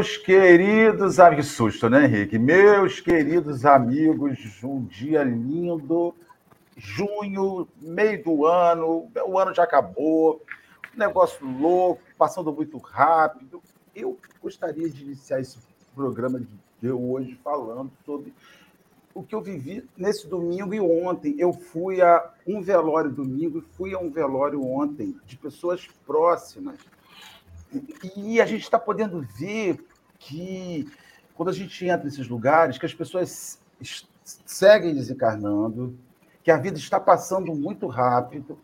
Meus queridos amigos, que susto, né, Henrique? Meus queridos amigos, um dia lindo, junho, meio do ano, o ano já acabou, negócio louco, passando muito rápido. Eu gostaria de iniciar esse programa de hoje falando sobre o que eu vivi nesse domingo e ontem. Eu fui a um velório domingo e fui a um velório ontem de pessoas próximas. E a gente está podendo ver que, quando a gente entra nesses lugares, que as pessoas seguem desencarnando, que a vida está passando muito rápido,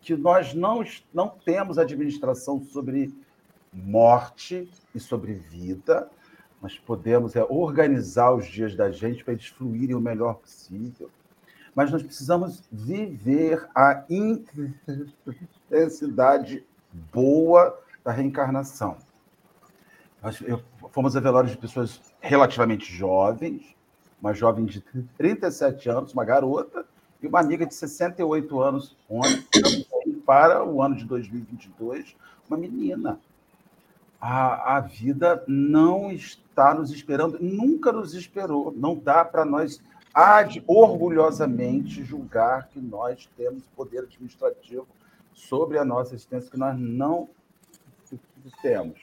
que nós não, não temos administração sobre morte e sobre vida, nós podemos é, organizar os dias da gente para eles fluírem o melhor possível. Mas nós precisamos viver a intensidade boa da reencarnação. Eu, fomos a velório de pessoas relativamente jovens, uma jovem de 37 anos, uma garota, e uma amiga de 68 anos, ontem, para o ano de 2022, uma menina a, a vida não está nos esperando, nunca nos esperou. Não dá para nós orgulhosamente julgar que nós temos poder administrativo sobre a nossa existência, que nós não temos.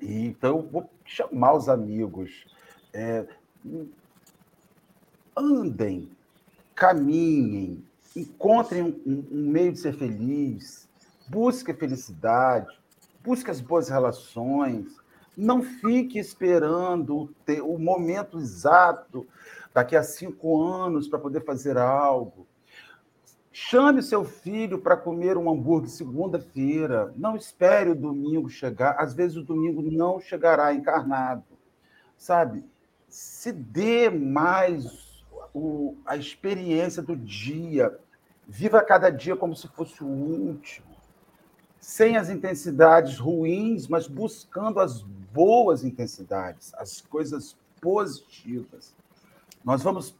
Então, vou chamar os amigos. É, andem, caminhem, encontrem um, um meio de ser feliz, busquem felicidade, busque as boas relações, não fique esperando o momento exato, daqui a cinco anos, para poder fazer algo. Chame seu filho para comer um hambúrguer segunda-feira. Não espere o domingo chegar. Às vezes o domingo não chegará encarnado. Sabe? Se dê mais o, a experiência do dia. Viva cada dia como se fosse o último sem as intensidades ruins, mas buscando as boas intensidades, as coisas positivas. Nós vamos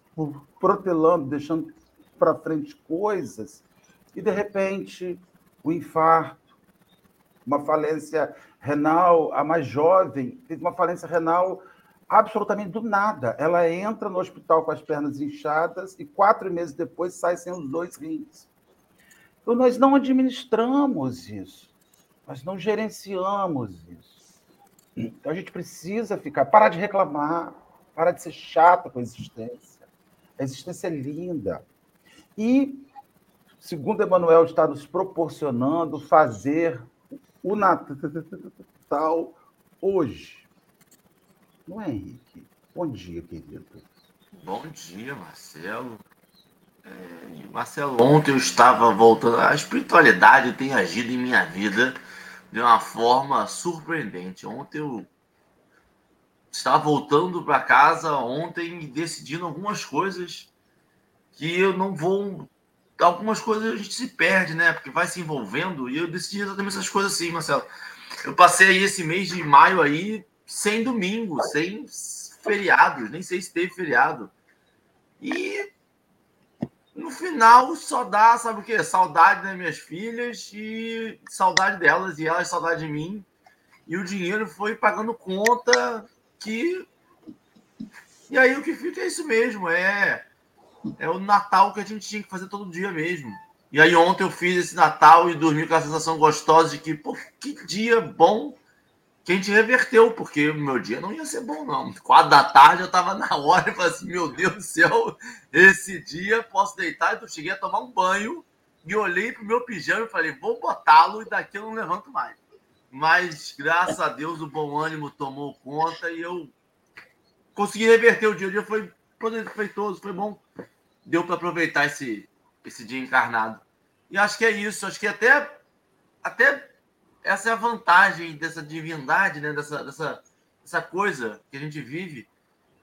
protelando, deixando para frente coisas, e de repente, o um infarto, uma falência renal, a mais jovem, teve uma falência renal absolutamente do nada. Ela entra no hospital com as pernas inchadas e quatro meses depois sai sem os dois rins. Então, nós não administramos isso, nós não gerenciamos isso. Então, a gente precisa ficar, parar de reclamar, parar de ser chato com a existência. A existência é linda. E, segundo Emmanuel está nos proporcionando fazer o Natal hoje. Não é, Henrique? Bom dia, querido. Bom dia, Marcelo. É, Marcelo, ontem eu estava voltando. A espiritualidade tem agido em minha vida de uma forma surpreendente. Ontem eu estava voltando para casa ontem e decidindo algumas coisas que eu não vou. Algumas coisas a gente se perde, né? Porque vai se envolvendo. E eu decidi exatamente essas coisas assim, Marcelo. Eu passei esse mês de maio aí sem domingo, sem feriados, nem sei se teve feriado. E no final só dá, sabe o quê? Saudade das minhas filhas e saudade delas e elas saudade de mim. E o dinheiro foi pagando conta que. E aí o que fica é isso mesmo, é é o Natal que a gente tinha que fazer todo dia mesmo. E aí ontem eu fiz esse Natal e dormi com a sensação gostosa de que, pô, que dia bom que a gente reverteu, porque o meu dia não ia ser bom, não. Quatro da tarde eu tava na hora e falei assim: meu Deus do céu, esse dia posso deitar. Então eu cheguei a tomar um banho e olhei pro meu pijama e falei: vou botá-lo e daqui eu não levanto mais. Mas graças a Deus o bom ânimo tomou conta e eu consegui reverter o dia. O dia foi proveitoso, foi bom. Deu para aproveitar esse, esse dia encarnado. E acho que é isso. Acho que até, até essa é a vantagem dessa divindade, né? dessa, dessa, dessa coisa que a gente vive.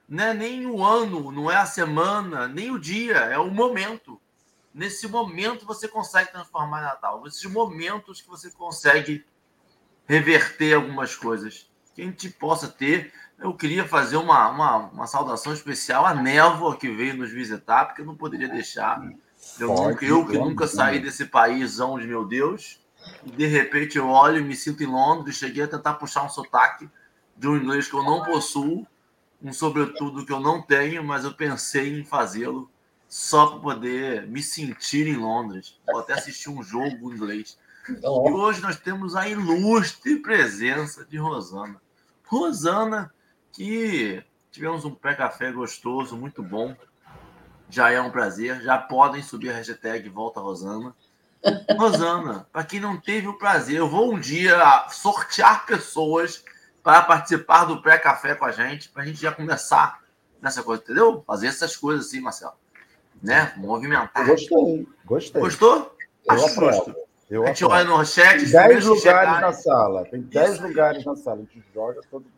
Não é nem o ano, não é a semana, nem o dia, é o momento. Nesse momento você consegue transformar Natal. Nesses momentos que você consegue reverter algumas coisas. Que a gente possa ter. Eu queria fazer uma, uma, uma saudação especial à névoa que veio nos visitar, porque eu não poderia deixar. Eu, Pode, eu que nunca saí desse paísão de meu Deus, e de repente eu olho e me sinto em Londres, cheguei a tentar puxar um sotaque, de um inglês que eu não possuo, um sobretudo que eu não tenho, mas eu pensei em fazê-lo só para poder me sentir em Londres. Vou até assistir um jogo em inglês. Oh. E hoje nós temos a ilustre presença de Rosana. Rosana, que tivemos um pré-café gostoso, muito bom. Já é um prazer. Já podem subir a hashtag Volta Rosana. Rosana, para quem não teve o prazer, eu vou um dia sortear pessoas para participar do pré-café com a gente, para a gente já começar nessa coisa, entendeu? Fazer essas coisas assim, Marcelo. Né? Movimentar. Gostei, gostei. Gostou? Eu Acho justo. Eu a gente olha no chat. Tem 10 lugares na sala. Tem 10 lugares na sala. A gente joga todo mundo.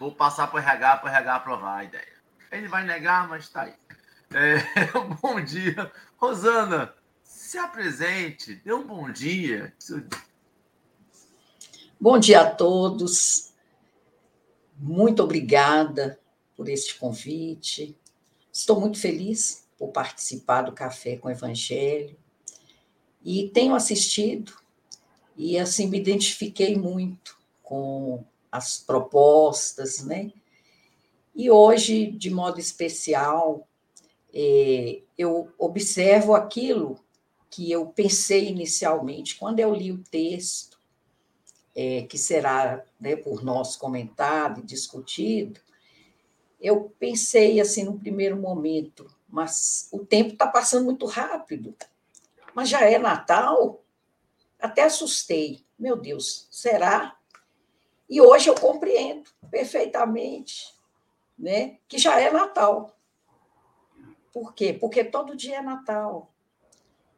Vou passar para o RH, para o RH aprovar a ideia. Ele vai negar, mas está aí. É, bom dia. Rosana, se apresente, dê um bom dia. Bom dia a todos. Muito obrigada por este convite. Estou muito feliz por participar do Café com o Evangelho. E tenho assistido e assim me identifiquei muito com as propostas, né? E hoje, de modo especial, é, eu observo aquilo que eu pensei inicialmente quando eu li o texto, é, que será né, por nós comentado e discutido. Eu pensei assim no primeiro momento, mas o tempo está passando muito rápido. Mas já é Natal? Até assustei. Meu Deus, será? E hoje eu compreendo perfeitamente né, que já é Natal. Por quê? Porque todo dia é Natal.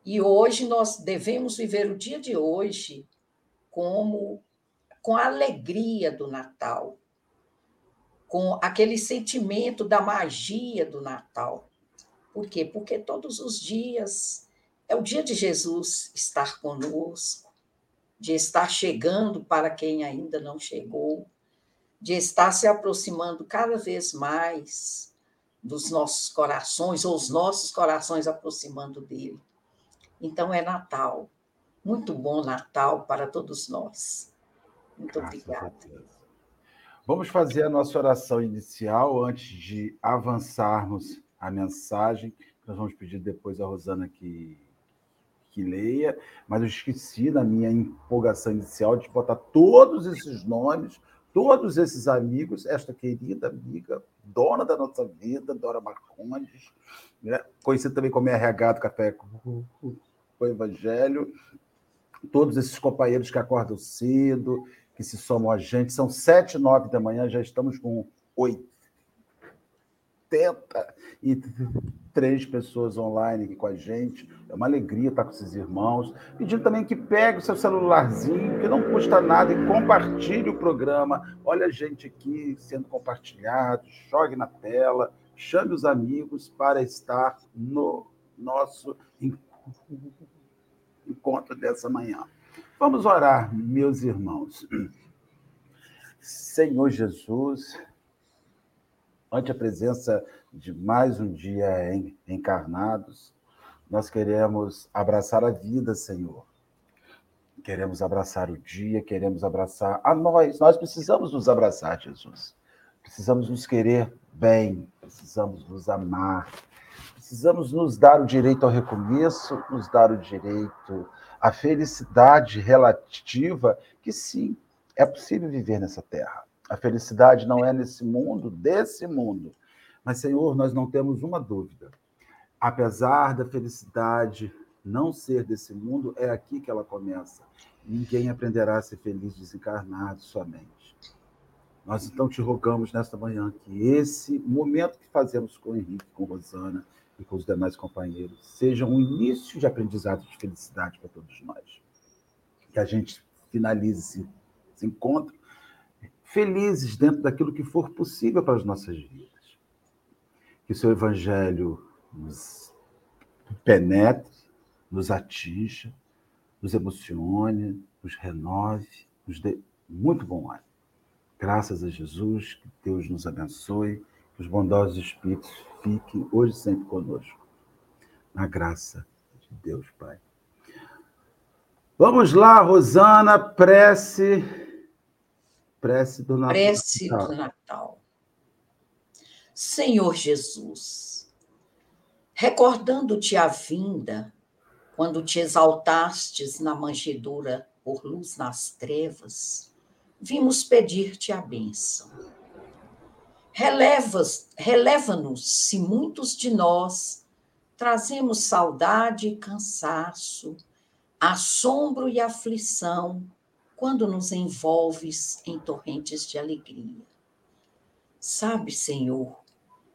E hoje nós devemos viver o dia de hoje como com a alegria do Natal, com aquele sentimento da magia do Natal. Por quê? Porque todos os dias é o dia de Jesus estar conosco, de estar chegando para quem ainda não chegou, de estar se aproximando cada vez mais dos nossos corações, ou os nossos corações aproximando dele. Então é Natal. Muito bom Natal para todos nós. Muito obrigada. Vamos fazer a nossa oração inicial antes de avançarmos a mensagem. Nós vamos pedir depois a Rosana que, que leia, mas eu esqueci na minha empolgação inicial de botar todos esses nomes, todos esses amigos, esta querida amiga, dona da nossa vida, Dora Marcondes, né? conhecida também como RH do Café com o Evangelho, todos esses companheiros que acordam cedo, que se somam a gente, são sete, nove da manhã, já estamos com oito. 83 pessoas online aqui com a gente. É uma alegria estar com esses irmãos. Pedindo também que pegue o seu celularzinho, que não custa nada, e compartilhe o programa. Olha a gente aqui sendo compartilhado, jogue na tela, chame os amigos para estar no nosso encontro dessa manhã. Vamos orar, meus irmãos. Senhor Jesus, ante a presença de mais um dia encarnados, nós queremos abraçar a vida, Senhor. Queremos abraçar o dia, queremos abraçar a nós. Nós precisamos nos abraçar, Jesus. Precisamos nos querer bem, precisamos nos amar, precisamos nos dar o direito ao recomeço, nos dar o direito à felicidade relativa, que sim, é possível viver nessa terra. A felicidade não é nesse mundo, desse mundo. Mas, Senhor, nós não temos uma dúvida. Apesar da felicidade não ser desse mundo, é aqui que ela começa. Ninguém aprenderá a ser feliz desencarnado somente. Nós então te rogamos nesta manhã que esse momento que fazemos com o Henrique, com Rosana, e com os demais companheiros, seja um início de aprendizado de felicidade para todos nós. Que a gente finalize esse, encontro felizes dentro daquilo que for possível para as nossas vidas. Que o seu evangelho nos penetre, nos atinja, nos emocione, nos renove, nos dê muito bom ar. Graças a Jesus, que Deus nos abençoe, que os bondosos espíritos fique hoje sempre conosco. Na graça de Deus, Pai. Vamos lá, Rosana, prece Prece do Natal. Prece do Natal. Senhor Jesus, recordando-te a vinda, quando te exaltastes na manjedoura por luz nas trevas, vimos pedir-te a bênção. Releva-nos se muitos de nós trazemos saudade e cansaço, assombro e aflição quando nos envolves em torrentes de alegria. Sabe, Senhor,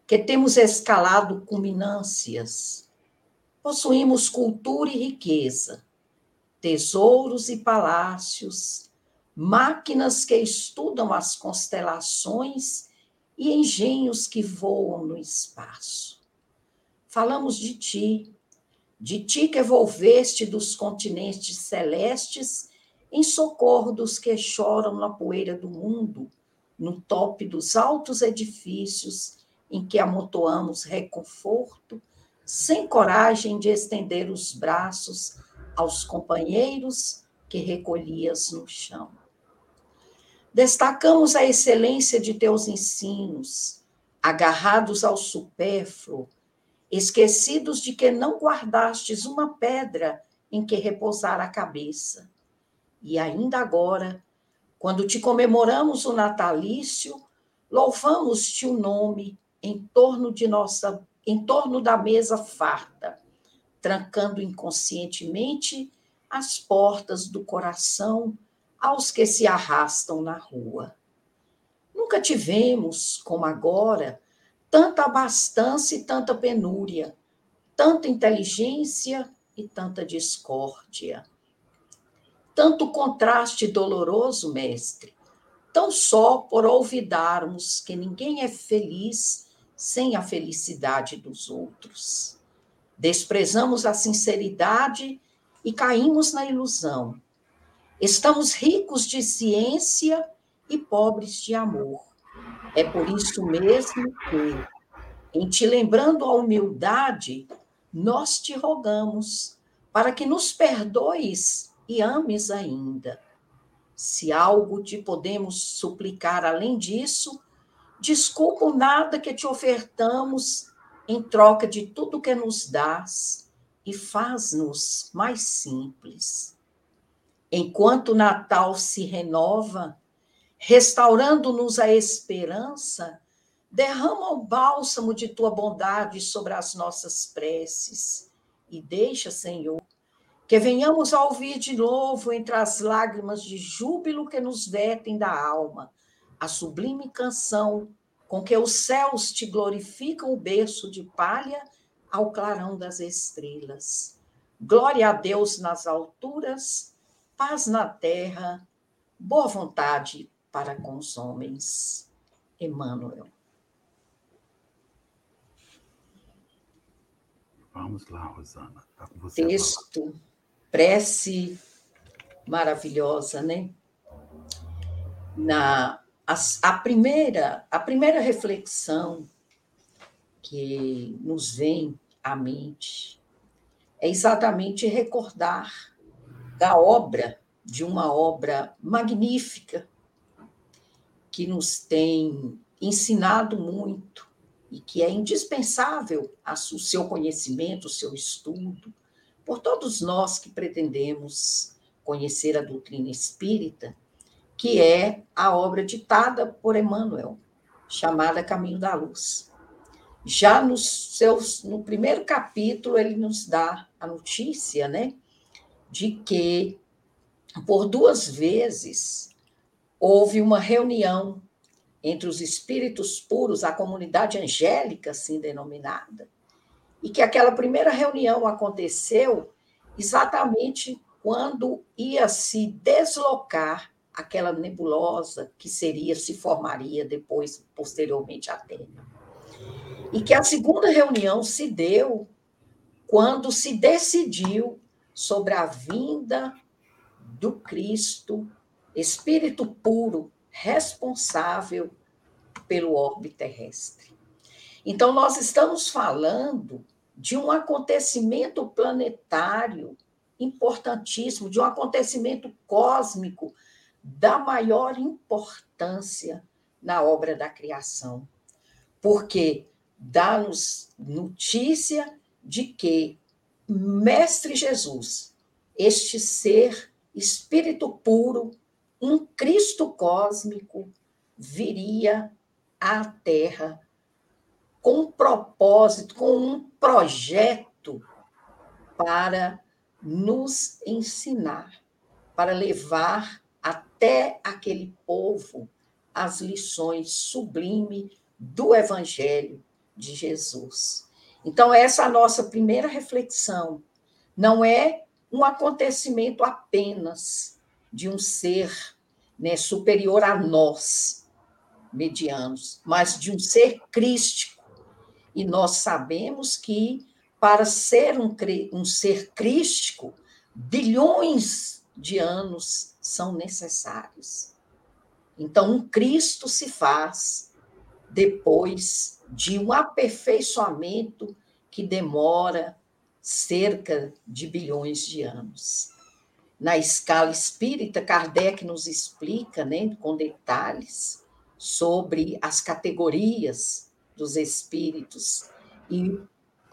que temos escalado culminâncias, possuímos cultura e riqueza, tesouros e palácios, máquinas que estudam as constelações e engenhos que voam no espaço. Falamos de ti, de ti que evolveste dos continentes celestes em socorro dos que choram na poeira do mundo, no tope dos altos edifícios em que amontoamos reconforto, sem coragem de estender os braços aos companheiros que recolhias no chão. Destacamos a excelência de teus ensinos, agarrados ao supérfluo, esquecidos de que não guardastes uma pedra em que repousar a cabeça e ainda agora, quando te comemoramos o natalício, louvamos-te o nome em torno de nossa em torno da mesa farta, trancando inconscientemente as portas do coração aos que se arrastam na rua. Nunca tivemos, como agora, tanta abastança e tanta penúria, tanta inteligência e tanta discórdia tanto contraste doloroso, mestre, tão só por olvidarmos que ninguém é feliz sem a felicidade dos outros. Desprezamos a sinceridade e caímos na ilusão. Estamos ricos de ciência e pobres de amor. É por isso mesmo que, em te lembrando a humildade, nós te rogamos para que nos perdoes e ames ainda. Se algo te podemos suplicar além disso, desculpa o nada que te ofertamos em troca de tudo que nos dás e faz-nos mais simples. Enquanto o Natal se renova, restaurando-nos a esperança, derrama o bálsamo de tua bondade sobre as nossas preces e deixa, Senhor, que venhamos a ouvir de novo entre as lágrimas de júbilo que nos vertem da alma, a sublime canção com que os céus te glorificam o berço de palha ao clarão das estrelas. Glória a Deus nas alturas, paz na terra, boa vontade para com os homens. Emmanuel. Vamos lá, Rosana. Tá Texto prece maravilhosa, né? Na a, a, primeira a primeira reflexão que nos vem à mente é exatamente recordar da obra de uma obra magnífica que nos tem ensinado muito e que é indispensável o seu conhecimento, o seu estudo, por todos nós que pretendemos conhecer a doutrina espírita, que é a obra ditada por Emmanuel, chamada Caminho da Luz. Já nos seus, no primeiro capítulo, ele nos dá a notícia né, de que, por duas vezes, houve uma reunião entre os espíritos puros, a comunidade angélica, assim denominada, e que aquela primeira reunião aconteceu exatamente quando ia se deslocar aquela nebulosa que seria se formaria depois posteriormente a Terra. E que a segunda reunião se deu quando se decidiu sobre a vinda do Cristo, espírito puro, responsável pelo orbe terrestre. Então, nós estamos falando de um acontecimento planetário importantíssimo, de um acontecimento cósmico da maior importância na obra da criação, porque dá-nos notícia de que Mestre Jesus, este ser espírito puro, um Cristo cósmico, viria à Terra com um propósito, com um projeto para nos ensinar, para levar até aquele povo as lições sublimes do Evangelho de Jesus. Então, essa é a nossa primeira reflexão. Não é um acontecimento apenas de um ser né, superior a nós, medianos, mas de um ser crístico. E nós sabemos que, para ser um, um ser crístico, bilhões de anos são necessários. Então, um Cristo se faz depois de um aperfeiçoamento que demora cerca de bilhões de anos. Na escala espírita, Kardec nos explica, né, com detalhes, sobre as categorias dos espíritos. E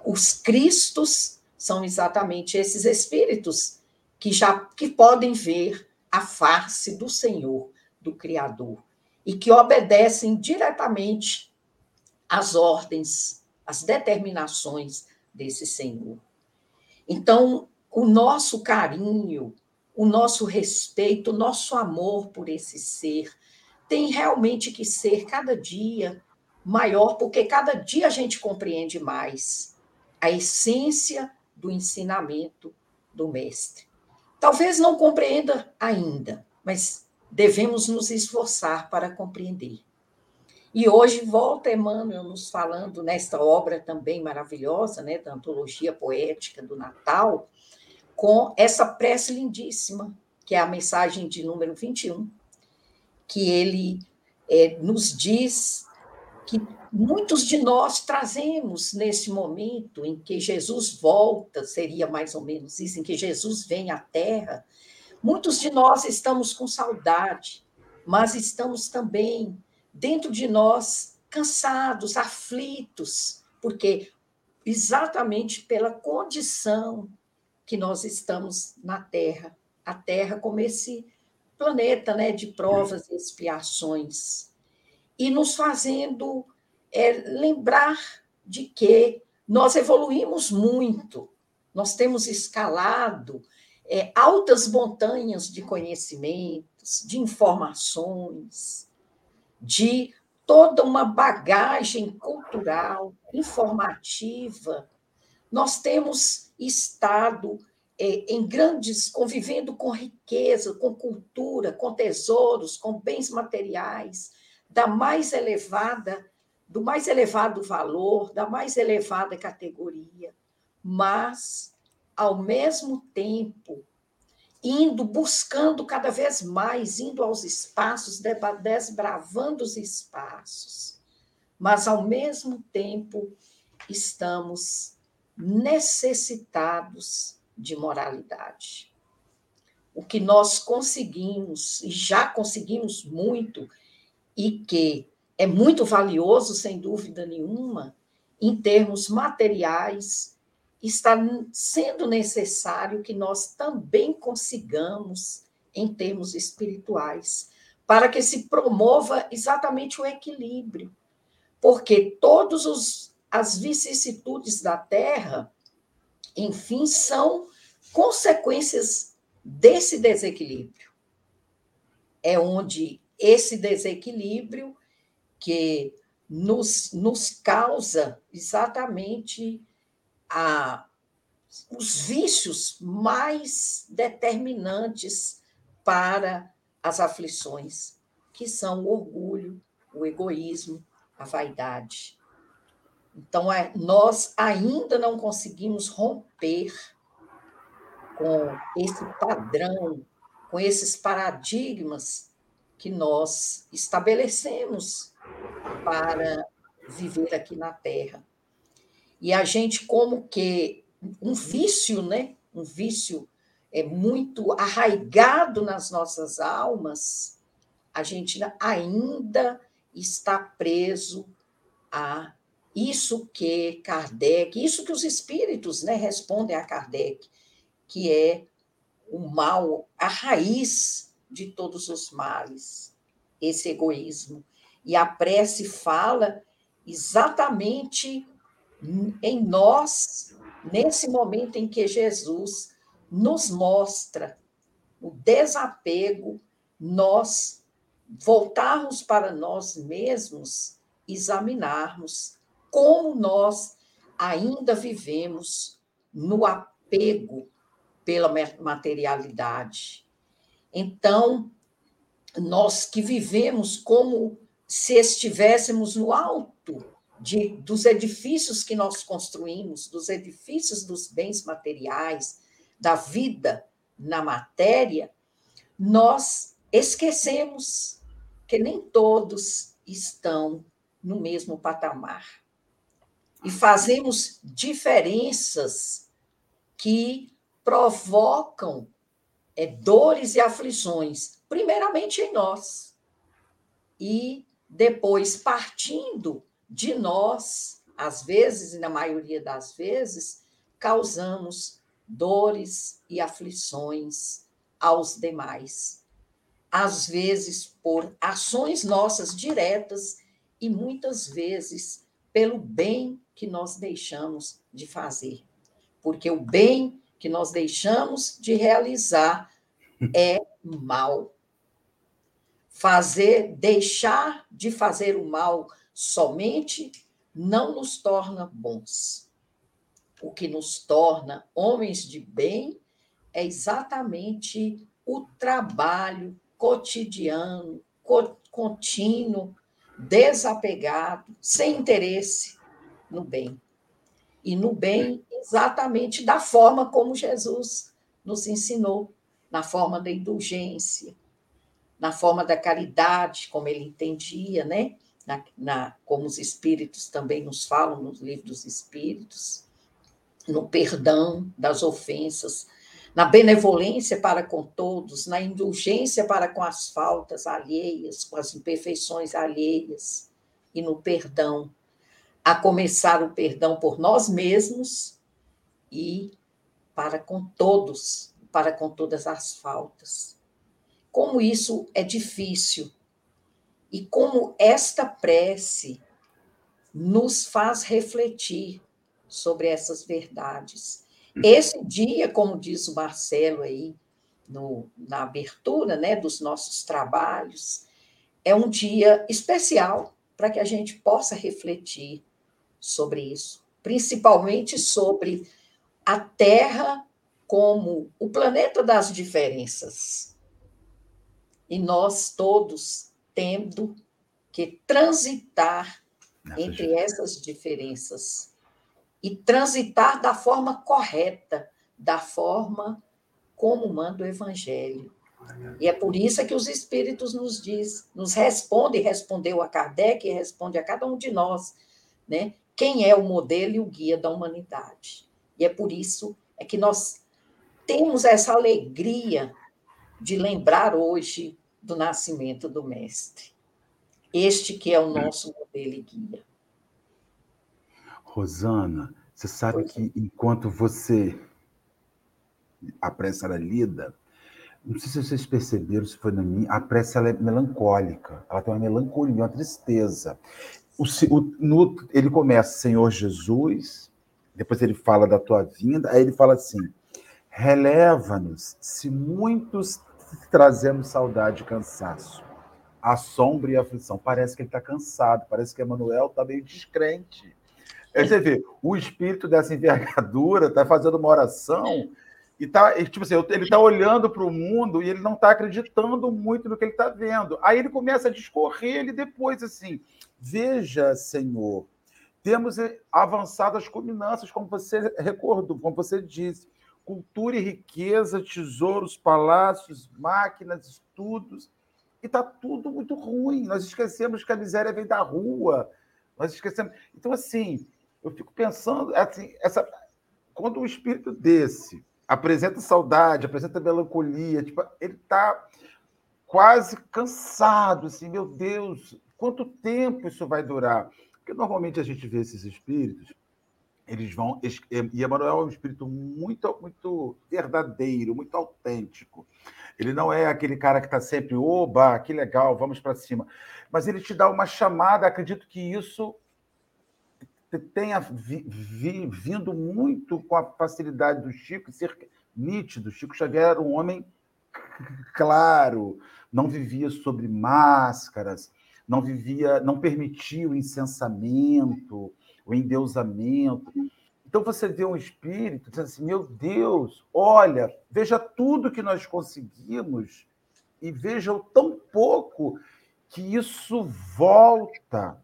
os cristos são exatamente esses espíritos que já que podem ver a face do Senhor, do Criador, e que obedecem diretamente às ordens, às determinações desse Senhor. Então, o nosso carinho, o nosso respeito, o nosso amor por esse ser tem realmente que ser cada dia maior, porque cada dia a gente compreende mais a essência do ensinamento do Mestre. Talvez não compreenda ainda, mas devemos nos esforçar para compreender. E hoje volta Emmanuel nos falando nesta obra também maravilhosa, né, da antologia poética do Natal, com essa prece lindíssima, que é a mensagem de número 21, que ele é, nos diz que muitos de nós trazemos nesse momento em que Jesus volta, seria mais ou menos isso, em que Jesus vem à Terra, muitos de nós estamos com saudade, mas estamos também dentro de nós cansados, aflitos, porque exatamente pela condição que nós estamos na Terra, a Terra como esse planeta né, de provas e expiações, e nos fazendo é, lembrar de que nós evoluímos muito, nós temos escalado é, altas montanhas de conhecimentos, de informações, de toda uma bagagem cultural, informativa. Nós temos estado é, em grandes, convivendo com riqueza, com cultura, com tesouros, com bens materiais, da mais elevada, do mais elevado valor, da mais elevada categoria, mas, ao mesmo tempo, indo, buscando cada vez mais, indo aos espaços, desbravando os espaços, mas ao mesmo tempo estamos necessitados de moralidade. O que nós conseguimos, e já conseguimos muito, e que é muito valioso, sem dúvida nenhuma, em termos materiais, está sendo necessário que nós também consigamos em termos espirituais, para que se promova exatamente o equilíbrio. Porque todas as vicissitudes da Terra, enfim, são consequências desse desequilíbrio. É onde esse desequilíbrio que nos, nos causa exatamente a, os vícios mais determinantes para as aflições, que são o orgulho, o egoísmo, a vaidade. Então, é, nós ainda não conseguimos romper com esse padrão, com esses paradigmas que nós estabelecemos para viver aqui na Terra. E a gente, como que um vício, né? Um vício é muito arraigado nas nossas almas, a gente ainda está preso a isso que Kardec, isso que os espíritos né, respondem a Kardec, que é o mal, a raiz de todos os males, esse egoísmo. E a prece fala exatamente em nós, nesse momento em que Jesus nos mostra o desapego, nós voltarmos para nós mesmos, examinarmos como nós ainda vivemos no apego pela materialidade. Então, nós que vivemos como se estivéssemos no alto de, dos edifícios que nós construímos, dos edifícios dos bens materiais, da vida na matéria, nós esquecemos que nem todos estão no mesmo patamar. E fazemos diferenças que provocam é, dores e aflições, primeiramente em nós, e depois partindo de nós, às vezes, e na maioria das vezes, causamos dores e aflições aos demais. Às vezes por ações nossas diretas e muitas vezes pelo bem que nós deixamos de fazer. Porque o bem que nós deixamos de realizar é mal. Fazer, deixar de fazer o mal somente não nos torna bons o que nos torna homens de bem é exatamente o trabalho cotidiano, contínuo, desapegado, sem interesse no bem. E no bem, exatamente da forma como Jesus nos ensinou, na forma da indulgência, na forma da caridade, como ele entendia, né? Na, na, como os espíritos também nos falam nos livros dos espíritos, no perdão das ofensas, na benevolência para com todos, na indulgência para com as faltas alheias, com as imperfeições alheias, e no perdão, a começar o perdão por nós mesmos e para com todos, para com todas as faltas. Como isso é difícil e como esta prece nos faz refletir sobre essas verdades. Esse dia, como diz o Marcelo aí, no, na abertura né, dos nossos trabalhos, é um dia especial para que a gente possa refletir sobre isso, principalmente sobre a Terra como o planeta das diferenças. E nós todos tendo que transitar entre essas diferenças e transitar da forma correta, da forma como manda o Evangelho. E é por isso que os Espíritos nos diz, nos responde, respondeu a Kardec e responde a cada um de nós, né? Quem é o modelo e o guia da humanidade? E é por isso é que nós temos essa alegria de lembrar hoje do nascimento do Mestre. Este que é o nosso modelo e guia. Rosana, você sabe que enquanto você a prece era lida, não sei se vocês perceberam, se foi na minha, a prece ela é melancólica, ela tem uma melancolia, uma tristeza. O, o, no, ele começa, Senhor Jesus, depois ele fala da tua vinda, aí ele fala assim: releva-nos se muitos trazemos saudade e cansaço, a sombra e aflição. Parece que ele está cansado, parece que Emanuel está meio descrente. Aí você vê, o espírito dessa envergadura está fazendo uma oração e tá, tipo assim, ele está olhando para o mundo e ele não está acreditando muito no que ele está vendo. Aí ele começa a discorrer, ele depois assim, veja, Senhor, temos avançado as culminâncias, como você recordou, como você disse, cultura e riqueza, tesouros, palácios, máquinas, estudos, e está tudo muito ruim. Nós esquecemos que a miséria vem da rua, nós esquecemos. Então, assim, eu fico pensando, assim, essa, quando um espírito desse apresenta saudade, apresenta melancolia, tipo, ele está quase cansado, assim, meu Deus, quanto tempo isso vai durar? Porque normalmente a gente vê esses espíritos, eles vão. E Emanuel é um espírito muito, muito verdadeiro, muito autêntico. Ele não é aquele cara que está sempre, oba, que legal, vamos para cima. Mas ele te dá uma chamada, acredito que isso tenha vi, vi, vindo muito com a facilidade do Chico ser nítido. Chico Xavier era um homem claro, não vivia sobre máscaras, não vivia, não permitia o incensamento, o endeusamento. Então você vê um espírito dizendo assim: meu Deus, olha, veja tudo que nós conseguimos e veja o tão pouco que isso volta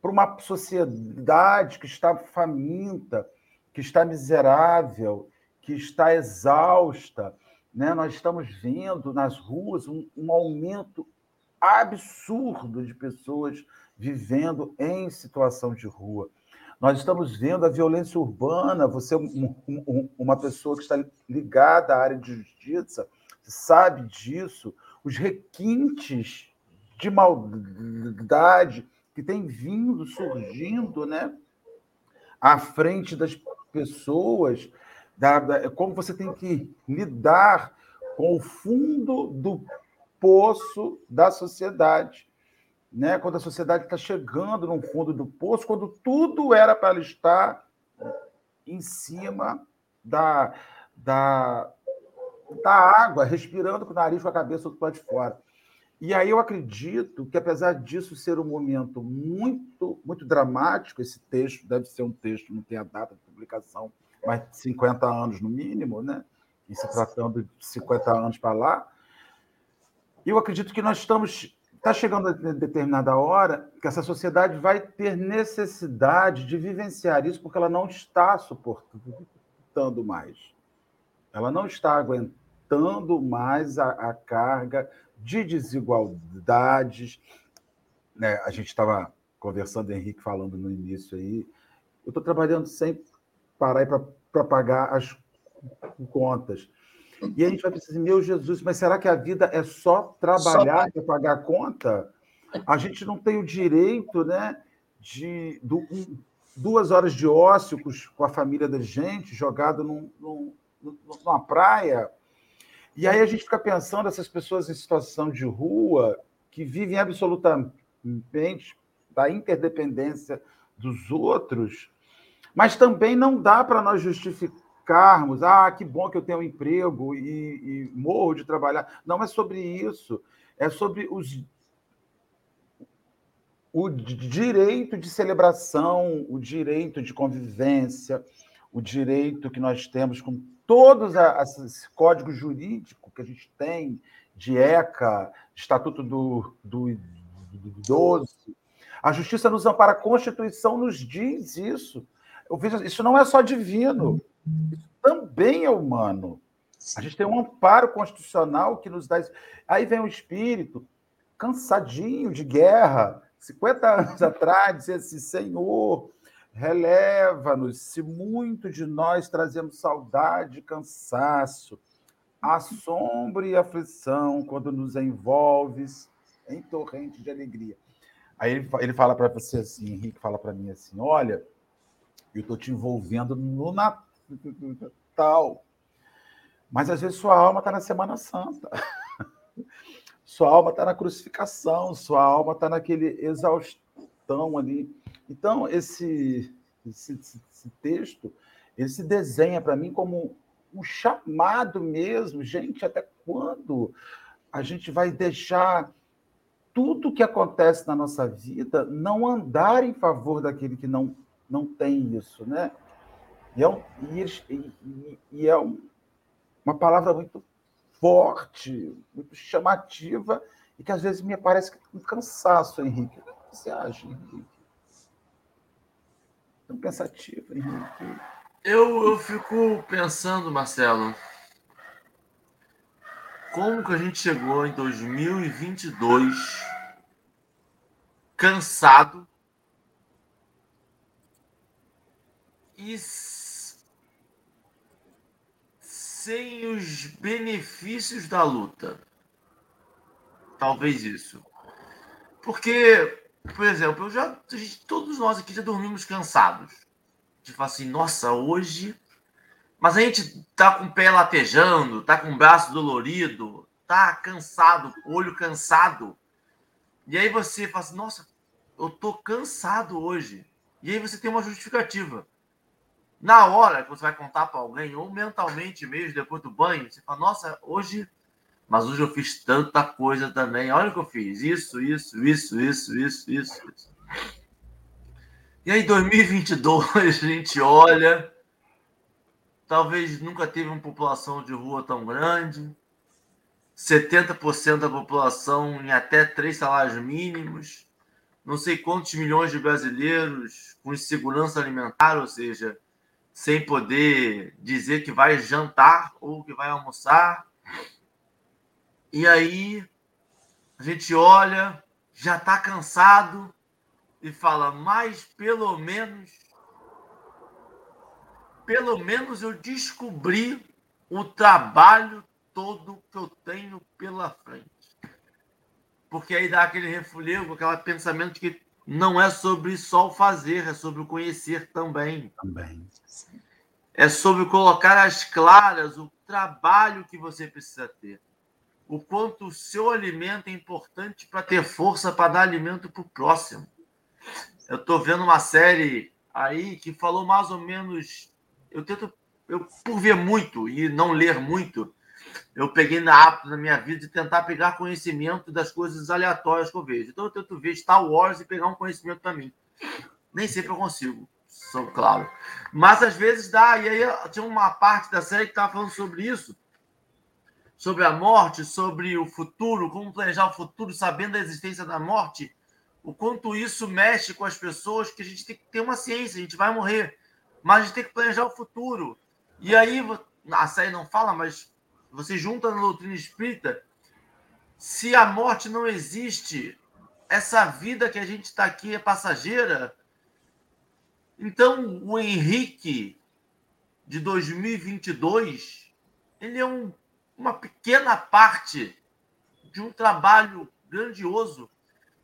para uma sociedade que está faminta, que está miserável, que está exausta. Né? Nós estamos vendo nas ruas um, um um absurdo de pessoas vivendo em situação de rua. Nós estamos vendo a violência urbana. Você, um, uma pessoa que está ligada à área de justiça, sabe disso. Os requintes de maldade que têm vindo surgindo, né? À frente das pessoas, da, da, como você tem que lidar com o fundo do poço da sociedade né? quando a sociedade está chegando no fundo do poço, quando tudo era para estar em cima da, da, da água, respirando com o nariz, com a cabeça do lado de fora. E aí eu acredito que, apesar disso ser um momento muito, muito dramático, esse texto deve ser um texto, não tem a data de publicação, mas 50 anos no mínimo, né? E se tratando de 50 anos para lá, eu acredito que nós estamos Está chegando a determinada hora que essa sociedade vai ter necessidade de vivenciar isso, porque ela não está suportando mais. Ela não está aguentando mais a, a carga de desigualdades. Né? A gente estava conversando, Henrique falando no início aí. Eu estou trabalhando sem parar para pagar as contas. E a gente vai pensar assim, meu Jesus, mas será que a vida é só trabalhar para pagar a conta? A gente não tem o direito né, de do, duas horas de ócio com a família da gente, jogado num, num, numa praia. E aí a gente fica pensando essas pessoas em situação de rua que vivem absolutamente da interdependência dos outros, mas também não dá para nós justificar ficarmos, ah, que bom que eu tenho um emprego e, e morro de trabalhar. Não é sobre isso. É sobre os, o direito de celebração, o direito de convivência, o direito que nós temos com todos esse código jurídico que a gente tem de ECA, Estatuto do, do, do Idoso. A justiça nos ampara, a Constituição nos diz isso. Eu isso não é só divino. Isso também é humano. A gente tem um amparo constitucional que nos dá isso. Aí vem o espírito cansadinho de guerra, 50 anos atrás, dizer assim: Senhor, releva-nos, se muito de nós trazemos saudade e cansaço, assombro e aflição quando nos envolves em torrente de alegria. Aí ele fala para você assim, Henrique fala para mim assim: olha, eu estou te envolvendo no Natal tal. Mas às vezes sua alma está na Semana Santa. sua alma está na crucificação, sua alma está naquele exaustão ali. Então, esse, esse, esse texto, ele se desenha para mim como um chamado mesmo. Gente, até quando a gente vai deixar tudo que acontece na nossa vida não andar em favor daquele que não, não tem isso, né? E é, um, e, e é um, uma palavra muito forte, muito chamativa, e que às vezes me parece um cansaço, Henrique. O que você acha, Henrique? Tão pensativo, Henrique. Eu, eu fico pensando, Marcelo, como que a gente chegou em 2022 cansado e sem os benefícios da luta. Talvez isso. Porque, por exemplo, eu já, todos nós aqui já dormimos cansados. De falar assim, nossa, hoje. Mas a gente tá com o pé latejando, tá com o braço dolorido, tá cansado, olho cansado. E aí você fala assim, nossa, eu tô cansado hoje. E aí você tem uma justificativa. Na hora que você vai contar para alguém, ou mentalmente mesmo, depois do banho, você fala, nossa, hoje. Mas hoje eu fiz tanta coisa também. Olha o que eu fiz. Isso, isso, isso, isso, isso, isso. isso. E aí, 2022, a gente olha. Talvez nunca teve uma população de rua tão grande. 70% da população em até três salários mínimos. Não sei quantos milhões de brasileiros com insegurança alimentar, ou seja, sem poder dizer que vai jantar ou que vai almoçar. E aí a gente olha, já está cansado e fala, mas pelo menos, pelo menos eu descobri o trabalho todo que eu tenho pela frente. Porque aí dá aquele refulego, aquele pensamento que não é sobre só o fazer, é sobre o conhecer também. Também. É sobre colocar às claras o trabalho que você precisa ter. O quanto o seu alimento é importante para ter força para dar alimento para o próximo. Eu estou vendo uma série aí que falou mais ou menos. Eu tento, eu, por ver muito e não ler muito, eu peguei na hábito na minha vida de tentar pegar conhecimento das coisas aleatórias que eu vejo. Então eu tento ver Star Wars e pegar um conhecimento para mim. Nem sempre eu consigo, sou claro. Mas às vezes dá. E aí tinha uma parte da série que estava falando sobre isso. Sobre a morte, sobre o futuro, como planejar o futuro, sabendo da existência da morte, o quanto isso mexe com as pessoas, que a gente tem que ter uma ciência, a gente vai morrer, mas a gente tem que planejar o futuro. E aí, a série não fala, mas você junta na doutrina espírita, se a morte não existe, essa vida que a gente está aqui é passageira. Então, o Henrique de 2022, ele é um, uma pequena parte de um trabalho grandioso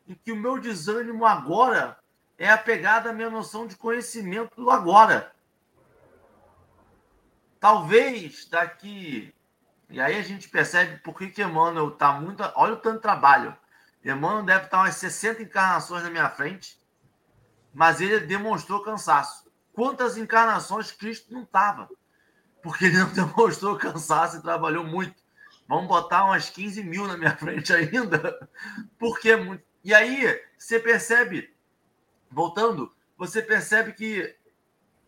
em que o meu desânimo agora é apegado à minha noção de conhecimento do agora. Talvez daqui e aí a gente percebe por que, Emmanuel está muito. Olha o tanto de trabalho. Emmanuel deve estar umas 60 encarnações na minha frente, mas ele demonstrou cansaço. Quantas encarnações Cristo não estava? Porque ele não demonstrou cansaço e trabalhou muito. Vamos botar umas 15 mil na minha frente ainda. Porque é E aí você percebe, voltando, você percebe que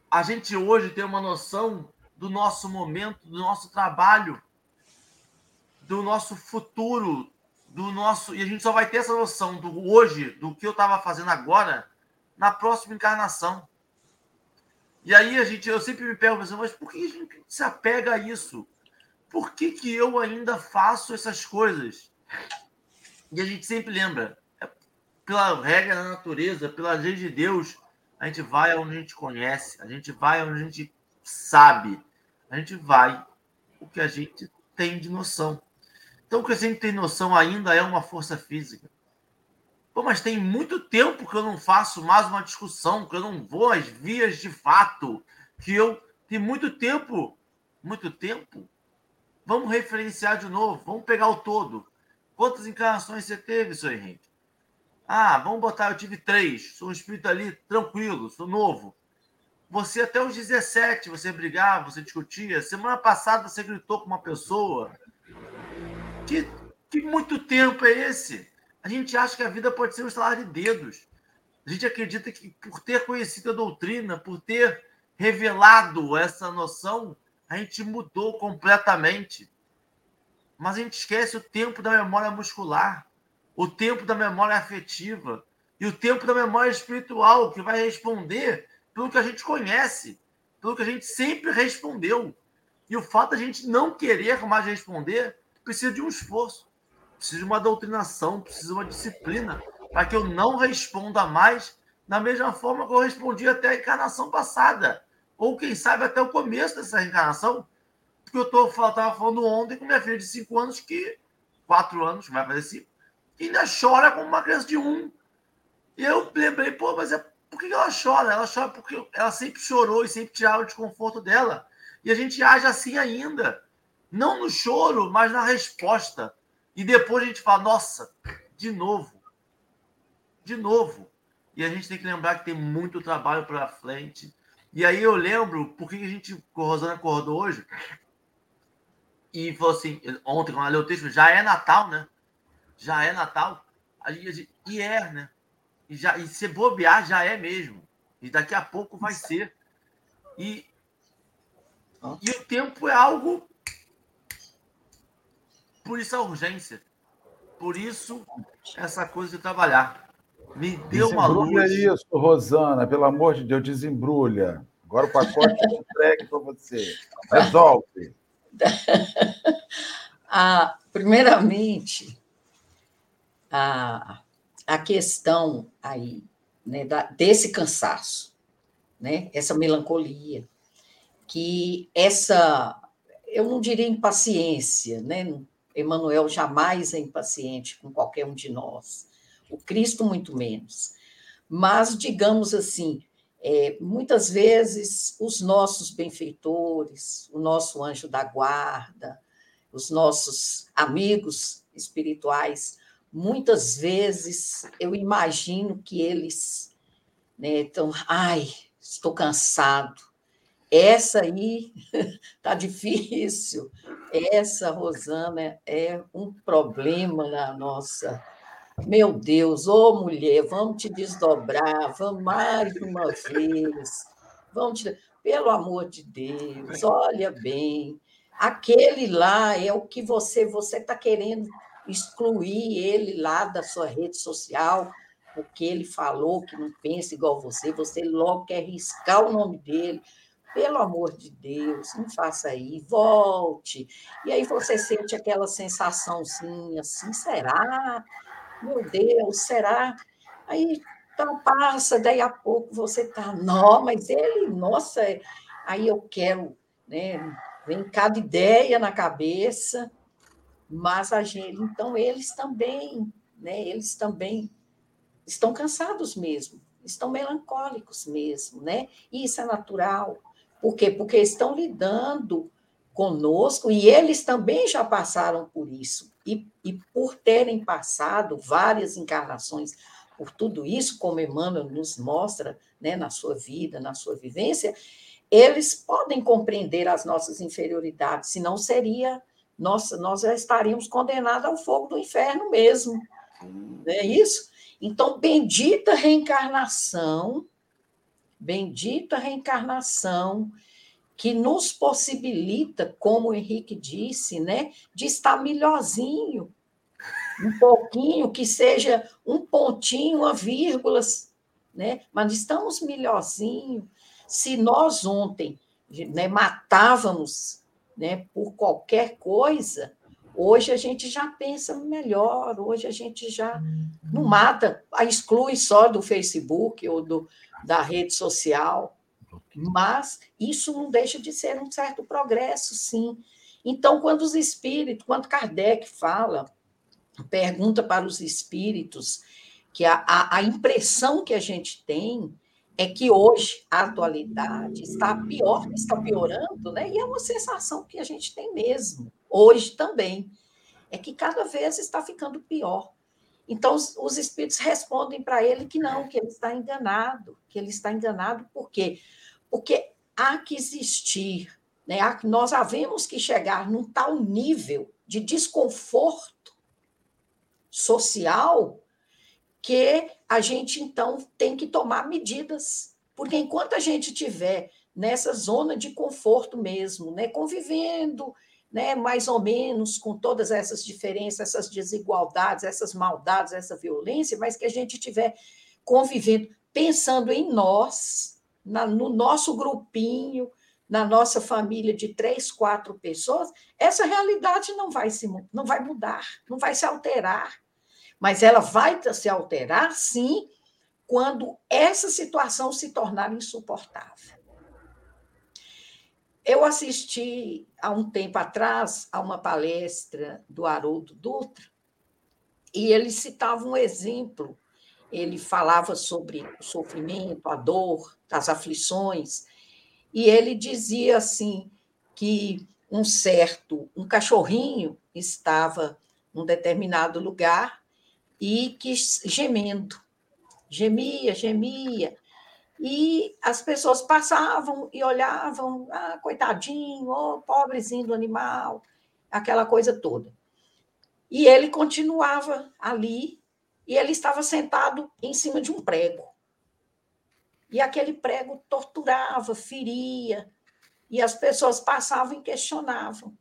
a gente hoje tem uma noção do nosso momento, do nosso trabalho do nosso futuro, do nosso. E a gente só vai ter essa noção do hoje, do que eu estava fazendo agora, na próxima encarnação. E aí a gente, eu sempre me pergunto, mas por que a gente se apega a isso? Por que, que eu ainda faço essas coisas? E a gente sempre lembra, é pela regra da natureza, pela lei de Deus, a gente vai onde a gente conhece, a gente vai onde a gente sabe, a gente vai o que a gente tem de noção. Então, o que a gente tem noção ainda é uma força física. Pô, mas tem muito tempo que eu não faço mais uma discussão, que eu não vou às vias de fato, que eu tem muito tempo, muito tempo. Vamos referenciar de novo, vamos pegar o todo. Quantas encarnações você teve, seu Henrique? Ah, vamos botar, eu tive três. Sou um espírito ali tranquilo, sou novo. Você até os 17, você brigava, você discutia. Semana passada você gritou com uma pessoa. Que, que muito tempo é esse? A gente acha que a vida pode ser um estalar de dedos. A gente acredita que por ter conhecido a doutrina, por ter revelado essa noção, a gente mudou completamente. Mas a gente esquece o tempo da memória muscular, o tempo da memória afetiva e o tempo da memória espiritual, que vai responder pelo que a gente conhece, pelo que a gente sempre respondeu. E o fato da gente não querer mais responder precisa de um esforço, precisa de uma doutrinação, precisa de uma disciplina, para que eu não responda mais da mesma forma que eu respondi até a encarnação passada, ou quem sabe até o começo dessa reencarnação, porque eu tô, tava falando ontem com minha filha de 5 anos, que 4 anos, vai fazer 5, que ainda chora como uma criança de 1. Um. E eu lembrei, pô, mas é, por que ela chora? Ela chora porque ela sempre chorou e sempre tirava o desconforto dela. E a gente age assim ainda. Não no choro, mas na resposta. E depois a gente fala, nossa, de novo. De novo. E a gente tem que lembrar que tem muito trabalho para frente. E aí eu lembro por que a gente, a Rosana acordou hoje e falou assim, ontem, quando ela leu o texto, já é Natal, né? Já é Natal. A gente, e é, né? E, já, e se bobear, já é mesmo. E daqui a pouco vai ser. E, e o tempo é algo. Por isso a urgência. Por isso essa coisa de trabalhar. Me deu uma luz. isso, Rosana, pelo amor de Deus, desembrulha. Agora o pacote é entregue para você. Resolve. ah, primeiramente, a, a questão aí né, da, desse cansaço, né, essa melancolia, que essa, eu não diria impaciência, né? Emmanuel jamais é impaciente com qualquer um de nós, o Cristo muito menos. Mas, digamos assim, é, muitas vezes os nossos benfeitores, o nosso anjo da guarda, os nossos amigos espirituais, muitas vezes eu imagino que eles né, estão, ai, estou cansado. Essa aí tá difícil. Essa, Rosana, é um problema na nossa meu Deus, ô mulher, vamos te desdobrar, vamos mais uma vez. Vamos te... Pelo amor de Deus, olha bem. Aquele lá é o que você você está querendo excluir ele lá da sua rede social, porque ele falou que não pensa igual você, você logo quer riscar o nome dele. Pelo amor de Deus, não faça aí, volte. E aí você sente aquela sensaçãozinha assim, será? meu Deus, será? Aí então passa, daí a pouco você está, não, mas ele, nossa, aí eu quero, né? Vem cada ideia na cabeça, mas a gente, então eles também, né? Eles também estão cansados mesmo, estão melancólicos mesmo, né? E isso é natural. Por quê? Porque estão lidando conosco e eles também já passaram por isso. E, e por terem passado várias encarnações por tudo isso, como Emmanuel nos mostra né, na sua vida, na sua vivência, eles podem compreender as nossas inferioridades, senão seria, nossa, nós já estaríamos condenados ao fogo do inferno mesmo. Não é isso? Então, bendita reencarnação, bendita reencarnação que nos possibilita, como o Henrique disse, né, de estar melhorzinho, um pouquinho, que seja um pontinho, uma vírgula, né? mas estamos melhorzinho. Se nós ontem né, matávamos né, por qualquer coisa, hoje a gente já pensa melhor, hoje a gente já não mata, exclui só do Facebook ou do, da rede social, mas isso não deixa de ser um certo progresso, sim. Então, quando os espíritos, quando Kardec fala, pergunta para os espíritos, que a, a, a impressão que a gente tem é que hoje a atualidade está pior, está piorando, né? E é uma sensação que a gente tem mesmo, hoje também, é que cada vez está ficando pior. Então, os, os espíritos respondem para ele que não, que ele está enganado, que ele está enganado, por quê? Porque há que existir, né? nós havemos que chegar num tal nível de desconforto social que a gente então tem que tomar medidas, porque enquanto a gente tiver nessa zona de conforto mesmo, né, convivendo, né, mais ou menos com todas essas diferenças, essas desigualdades, essas maldades, essa violência, mas que a gente tiver convivendo, pensando em nós, na, no nosso grupinho, na nossa família de três, quatro pessoas, essa realidade não vai se não vai mudar, não vai se alterar. Mas ela vai se alterar, sim, quando essa situação se tornar insuportável. Eu assisti há um tempo atrás a uma palestra do Haroldo Dutra e ele citava um exemplo. Ele falava sobre o sofrimento, a dor, as aflições, e ele dizia assim que um certo um cachorrinho estava num determinado lugar e que gemendo, gemia, gemia, e as pessoas passavam e olhavam, ah, coitadinho, oh, pobrezinho do animal, aquela coisa toda. E ele continuava ali, e ele estava sentado em cima de um prego. E aquele prego torturava, feria, e as pessoas passavam e questionavam.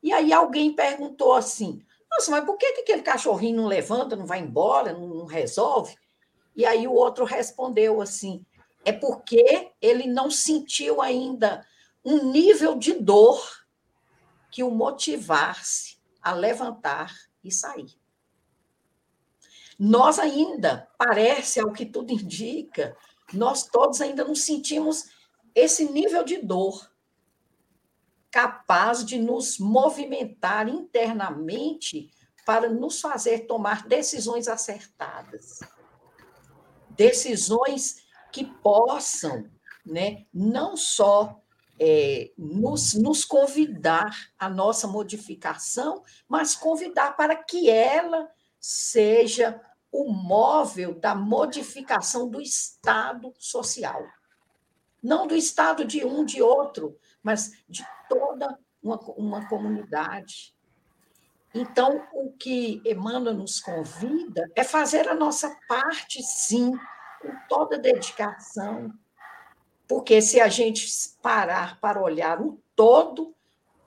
E aí alguém perguntou assim: Nossa, mas por que aquele cachorrinho não levanta, não vai embora, não, não resolve? E aí o outro respondeu assim: é porque ele não sentiu ainda um nível de dor que o motivasse a levantar e sair. Nós ainda, parece, ao que tudo indica, nós todos ainda não sentimos esse nível de dor capaz de nos movimentar internamente para nos fazer tomar decisões acertadas. Decisões que possam né, não só é, nos, nos convidar à nossa modificação, mas convidar para que ela seja o móvel da modificação do estado social. Não do estado de um, de outro, mas de toda uma, uma comunidade. Então, o que Emmanuel nos convida é fazer a nossa parte, sim, com toda dedicação, porque se a gente parar para olhar o todo,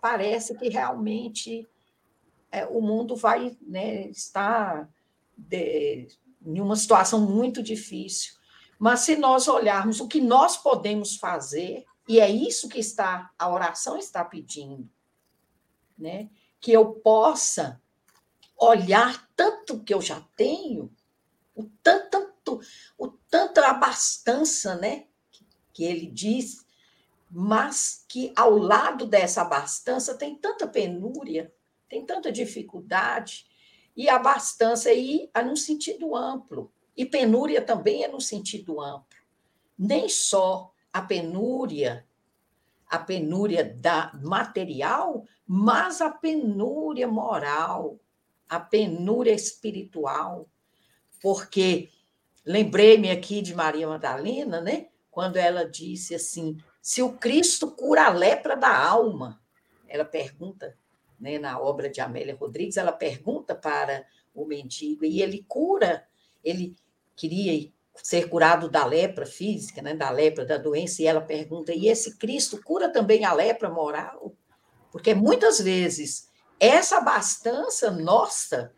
parece que realmente é, o mundo vai né, estar de, em uma situação muito difícil. Mas se nós olharmos o que nós podemos fazer, e é isso que está a oração está pedindo, né? Que eu possa olhar tanto que eu já tenho, o tanto o tanto abastança, né, que ele diz, mas que ao lado dessa abastança tem tanta penúria, tem tanta dificuldade, e abastança aí é num sentido amplo, e penúria também é no sentido amplo. Nem só a penúria, a penúria da material, mas a penúria moral, a penúria espiritual, porque Lembrei-me aqui de Maria Madalena, né? Quando ela disse assim: se o Cristo cura a lepra da alma, ela pergunta, né, na obra de Amélia Rodrigues, ela pergunta para o mendigo, e ele cura, ele queria ser curado da lepra física, né, da lepra, da doença, e ela pergunta: e esse Cristo cura também a lepra moral? Porque muitas vezes essa abastança nossa,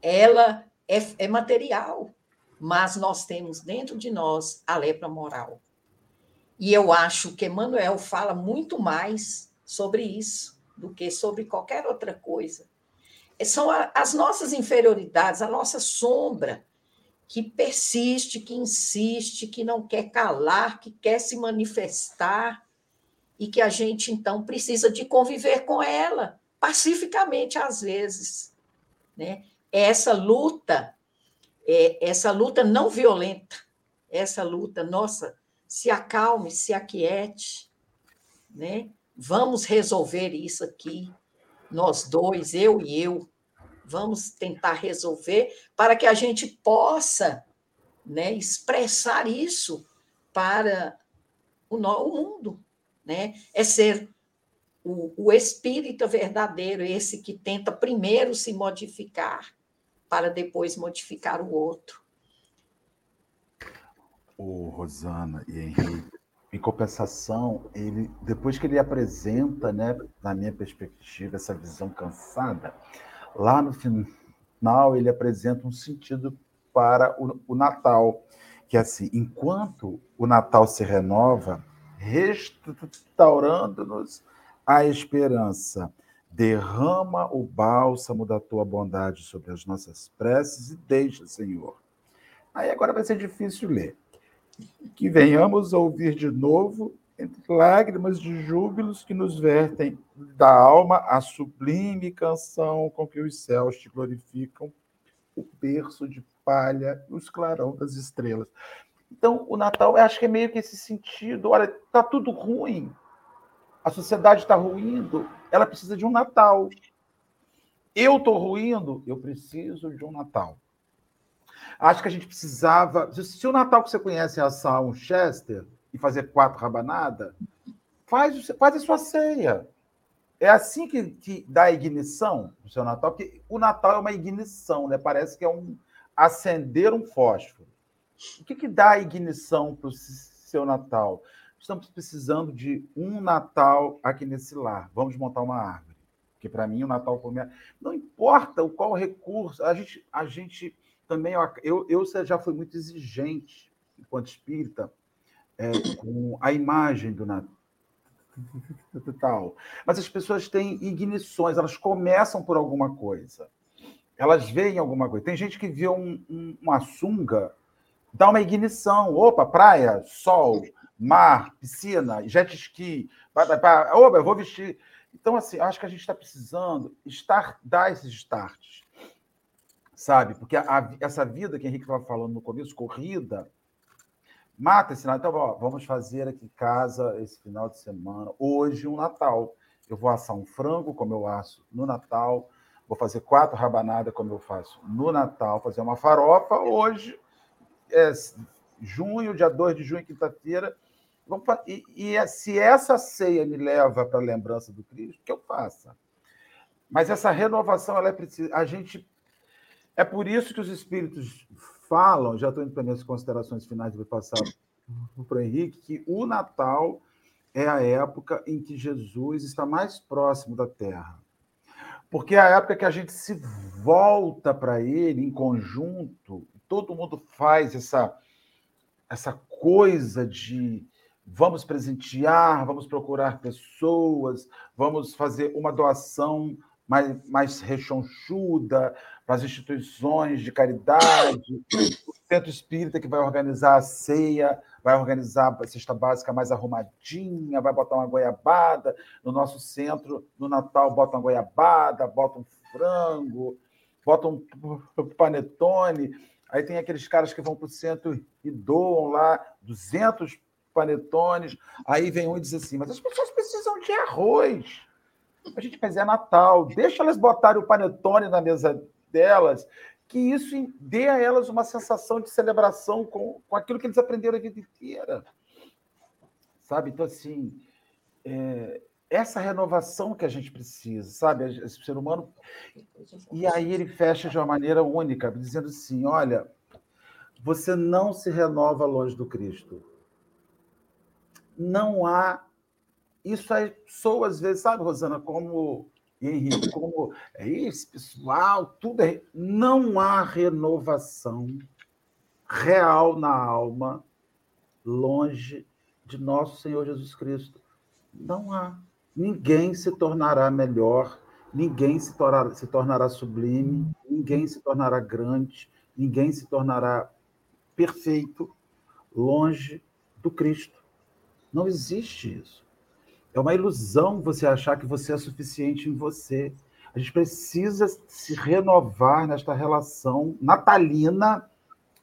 ela é, é material, mas nós temos dentro de nós a lepra moral. E eu acho que Emmanuel fala muito mais sobre isso do que sobre qualquer outra coisa. São as nossas inferioridades, a nossa sombra, que persiste, que insiste, que não quer calar, que quer se manifestar, e que a gente, então, precisa de conviver com ela, pacificamente, às vezes. Né? Essa luta é, essa luta não violenta, essa luta, nossa, se acalme, se aquiete, né? Vamos resolver isso aqui, nós dois, eu e eu, vamos tentar resolver para que a gente possa né, expressar isso para o, o mundo. Né? É ser o, o espírito verdadeiro, esse que tenta primeiro se modificar para depois modificar o outro. O Rosana e Henrique, em compensação, ele depois que ele apresenta, né, na minha perspectiva, essa visão cansada, lá no final ele apresenta um sentido para o, o Natal, que é assim, enquanto o Natal se renova, restaurando-nos a esperança Derrama o bálsamo da tua bondade sobre as nossas preces e deixa, Senhor. Aí agora vai ser difícil ler. Que venhamos ouvir de novo entre lágrimas de júbilos que nos vertem da alma a sublime canção com que os céus te glorificam, o berço de palha os clarão das estrelas. Então, o Natal, eu acho que é meio que esse sentido. Olha, está tudo ruim. A sociedade está ruindo, ela precisa de um Natal. Eu estou ruindo, eu preciso de um Natal. Acho que a gente precisava. Se o Natal que você conhece é assar um Chester e fazer quatro rabanadas, faz, faz a sua ceia. É assim que, que dá a ignição do seu Natal, porque o Natal é uma ignição, né? Parece que é um acender um fósforo. O que, que dá a ignição para o seu Natal? Estamos precisando de um Natal aqui nesse lar. Vamos montar uma árvore. Porque para mim o Natal começa. Não importa o qual recurso, a gente, a gente também. Eu, eu já fui muito exigente, enquanto espírita, é, com a imagem do Natal. Mas as pessoas têm ignições, elas começam por alguma coisa. Elas veem alguma coisa. Tem gente que vê um, um, uma sunga, dá uma ignição. Opa, praia, sol, mar, piscina, jet ski. Opa, eu vou vestir. Então, assim, acho que a gente está precisando estar, dar esses starts, sabe? Porque a, essa vida que o Henrique estava falando no começo, corrida, mata esse Natal. Então, ó, vamos fazer aqui em casa esse final de semana, hoje um Natal. Eu vou assar um frango, como eu asso no Natal, vou fazer quatro rabanadas, como eu faço no Natal, fazer uma farofa. Hoje, é junho, dia 2 de junho, quinta-feira, Vamos, e, e é, se essa ceia me leva para a lembrança do Cristo, que eu faça. Mas essa renovação, ela é precisa. A gente. É por isso que os espíritos falam, já estou indo para minhas considerações finais, vou passar para o Henrique, que o Natal é a época em que Jesus está mais próximo da Terra. Porque é a época que a gente se volta para ele em conjunto, todo mundo faz essa, essa coisa de vamos presentear, vamos procurar pessoas, vamos fazer uma doação mais, mais rechonchuda para as instituições de caridade, o centro espírita que vai organizar a ceia, vai organizar a cesta básica mais arrumadinha, vai botar uma goiabada. No nosso centro, no Natal, bota uma goiabada, bota um frango, bota um panetone. Aí tem aqueles caras que vão para o centro e doam lá 200 panetones. Aí vem um e diz assim: mas as pessoas precisam de arroz. A gente faz é Natal, deixa elas botarem o panetone na mesa delas, que isso dê a elas uma sensação de celebração com, com aquilo que eles aprenderam a vida inteira. Sabe? Então, assim, é, essa renovação que a gente precisa, sabe? Esse ser humano. E aí ele fecha de uma maneira única, dizendo assim: olha, você não se renova longe do Cristo não há. Isso aí soa às vezes, sabe, Rosana, como Henrique, como é isso, pessoal, tudo é. Não há renovação real na alma longe de nosso Senhor Jesus Cristo. Não há. Ninguém se tornará melhor, ninguém se tornará, se tornará sublime, ninguém se tornará grande, ninguém se tornará perfeito longe do Cristo. Não existe isso. É uma ilusão você achar que você é suficiente em você. A gente precisa se renovar nesta relação natalina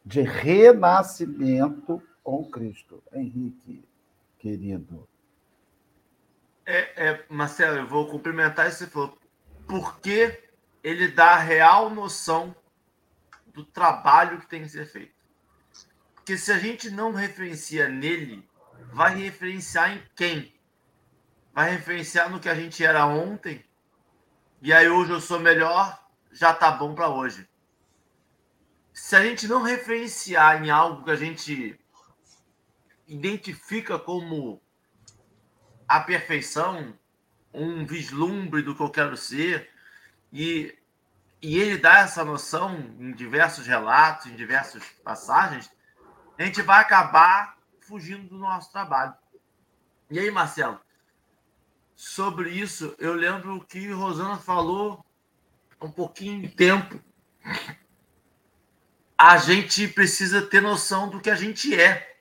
de renascimento com Cristo. Henrique, querido. É, é, Marcelo, eu vou que você falou. Porque ele dá a real noção do trabalho que tem que ser feito. Porque se a gente não referencia nele vai referenciar em quem? Vai referenciar no que a gente era ontem? E aí hoje eu sou melhor, já tá bom para hoje. Se a gente não referenciar em algo que a gente identifica como a perfeição, um vislumbre do que eu quero ser, e, e ele dá essa noção em diversos relatos, em diversas passagens, a gente vai acabar fugindo do nosso trabalho. E aí, Marcelo, sobre isso, eu lembro que Rosana falou um pouquinho de tempo. A gente precisa ter noção do que a gente é.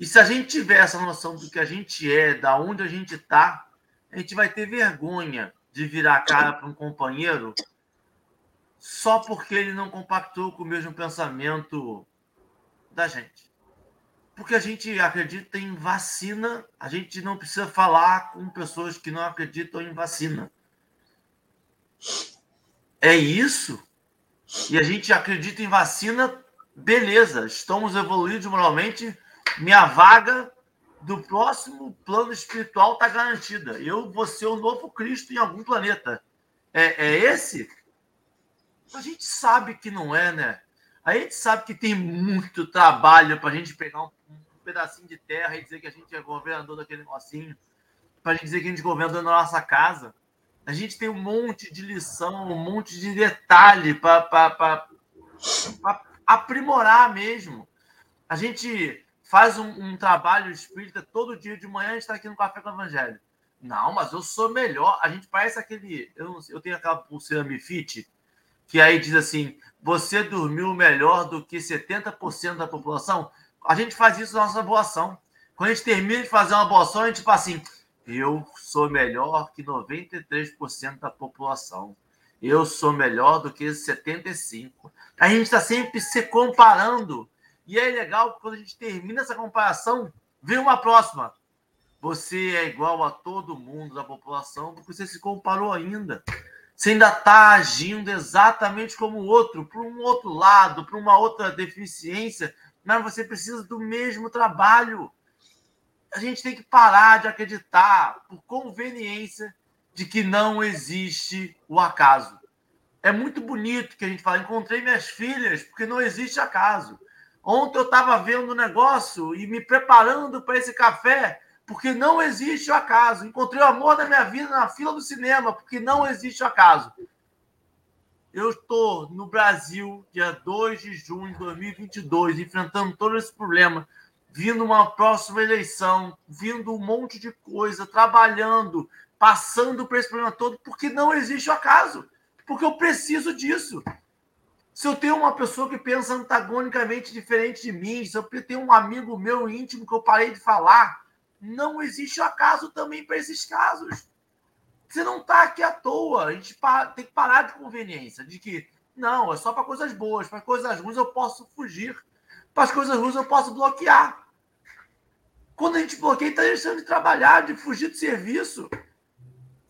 E se a gente tiver essa noção do que a gente é, da onde a gente está, a gente vai ter vergonha de virar a cara para um companheiro só porque ele não compactou com o mesmo pensamento da gente. Porque a gente acredita em vacina, a gente não precisa falar com pessoas que não acreditam em vacina. É isso. E a gente acredita em vacina, beleza, estamos evoluídos moralmente. Minha vaga do próximo plano espiritual está garantida. Eu vou ser o novo Cristo em algum planeta. É, é esse? A gente sabe que não é, né? A gente sabe que tem muito trabalho para a gente pegar um, pedacinho de terra e dizer que a gente é governador daquele negocinho, para dizer que a gente é governador da nossa casa. A gente tem um monte de lição, um monte de detalhe para aprimorar mesmo. A gente faz um, um, trabalho espírita todo dia de manhã, a gente está aqui no Café com o Evangelho. Não, mas eu sou melhor. A gente parece aquele. Eu, eu tenho aquela pulseira Mifit, que aí diz assim: você dormiu melhor do que 70% da população. A gente faz isso na nossa boa ação. Quando a gente termina de fazer uma boa ação, a gente fala assim: eu sou melhor que 93% da população. Eu sou melhor do que 75%. A gente está sempre se comparando. E é legal quando a gente termina essa comparação, vem uma próxima. Você é igual a todo mundo da população porque você se comparou ainda. Você ainda está agindo exatamente como o outro, para um outro lado, para uma outra deficiência, mas você precisa do mesmo trabalho a gente tem que parar de acreditar, por conveniência, de que não existe o acaso. É muito bonito que a gente fala, encontrei minhas filhas, porque não existe acaso. Ontem eu estava vendo um negócio e me preparando para esse café, porque não existe o acaso. Encontrei o amor da minha vida na fila do cinema, porque não existe o acaso. Eu estou no Brasil, dia 2 de junho de 2022, enfrentando todo esse problema vindo uma próxima eleição, vindo um monte de coisa, trabalhando, passando por esse problema todo, porque não existe o acaso. Porque eu preciso disso. Se eu tenho uma pessoa que pensa antagonicamente diferente de mim, se eu tenho um amigo meu íntimo que eu parei de falar, não existe o acaso também para esses casos. Você não está aqui à toa. A gente tem que parar de conveniência, de que não, é só para coisas boas, para coisas ruins eu posso fugir, para as coisas ruins eu posso bloquear. Quando a gente bloqueia, está deixando de trabalhar, de fugir do serviço.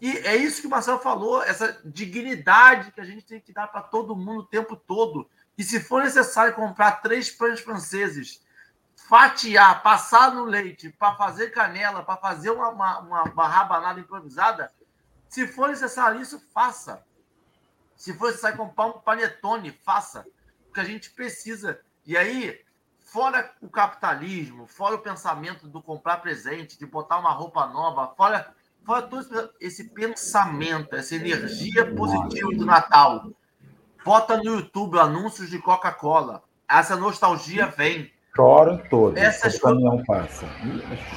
E é isso que o Marcelo falou, essa dignidade que a gente tem que dar para todo mundo o tempo todo. E se for necessário comprar três pães franceses, fatiar, passar no leite para fazer canela, para fazer uma, uma, uma rabanada improvisada, se for necessário isso, faça. Se for necessário comprar um panetone, faça. Porque a gente precisa. E aí, fora o capitalismo, fora o pensamento do comprar presente, de botar uma roupa nova, fora, fora todo esse pensamento, essa energia positiva do Natal. Bota no YouTube anúncios de Coca-Cola. Essa nostalgia vem. Choram todos. Essas coisas. passa.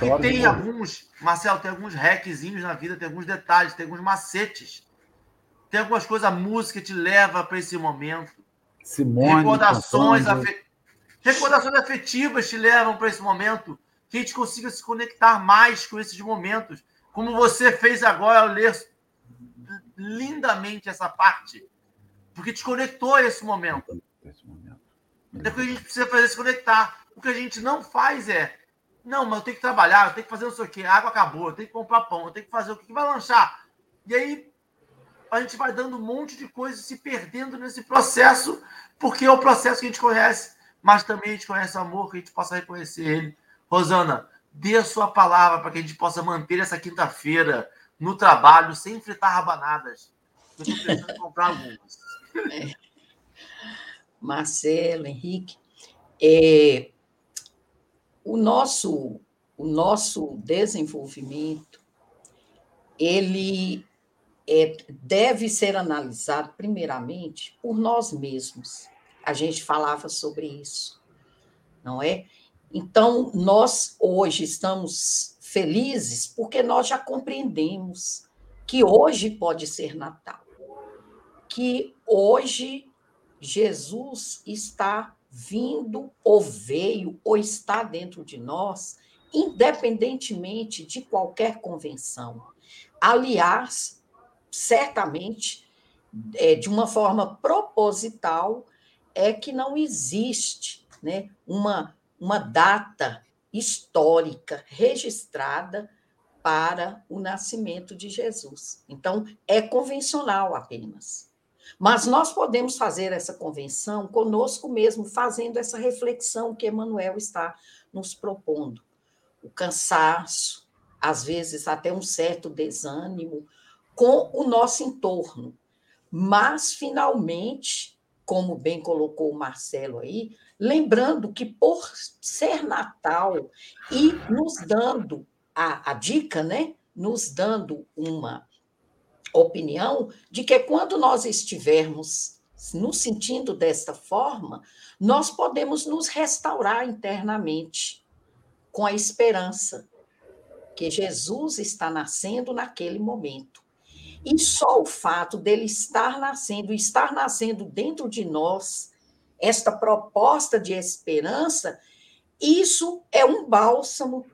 E tem alguns, Marcelo, tem alguns hackzinhos na vida, tem alguns detalhes, tem alguns macetes. Tem algumas coisas, a música te leva para esse momento. Simone, recordações, afetivas Recordações afetivas te levam para esse momento, que a gente consiga se conectar mais com esses momentos, como você fez agora ao ler lindamente essa parte, porque te conectou a esse momento. Então, o que a gente precisa fazer é se conectar. O que a gente não faz é, não, mas eu tenho que trabalhar, eu tenho que fazer não sei o quê, a água acabou, eu tenho que comprar pão, eu tenho que fazer o que vai lanchar. E aí a gente vai dando um monte de coisas, se perdendo nesse processo, porque é o processo que a gente conhece mas também a gente conhece o amor, que a gente possa reconhecer ele. Rosana, dê a sua palavra para que a gente possa manter essa quinta-feira no trabalho sem fritar rabanadas. Eu estou precisando comprar algumas. É. Marcelo, Henrique, é, o nosso o nosso desenvolvimento ele é, deve ser analisado primeiramente por nós mesmos a gente falava sobre isso, não é? Então, nós hoje estamos felizes porque nós já compreendemos que hoje pode ser Natal, que hoje Jesus está vindo ou veio ou está dentro de nós, independentemente de qualquer convenção. Aliás, certamente, é, de uma forma proposital, é que não existe né, uma, uma data histórica registrada para o nascimento de Jesus. Então, é convencional apenas. Mas nós podemos fazer essa convenção conosco mesmo, fazendo essa reflexão que Emmanuel está nos propondo. O cansaço, às vezes até um certo desânimo com o nosso entorno. Mas, finalmente, como bem colocou o Marcelo aí, lembrando que por ser Natal e nos dando a, a dica, né? Nos dando uma opinião de que quando nós estivermos nos sentindo desta forma, nós podemos nos restaurar internamente com a esperança que Jesus está nascendo naquele momento. E só o fato dele estar nascendo, estar nascendo dentro de nós, esta proposta de esperança, isso é um bálsamo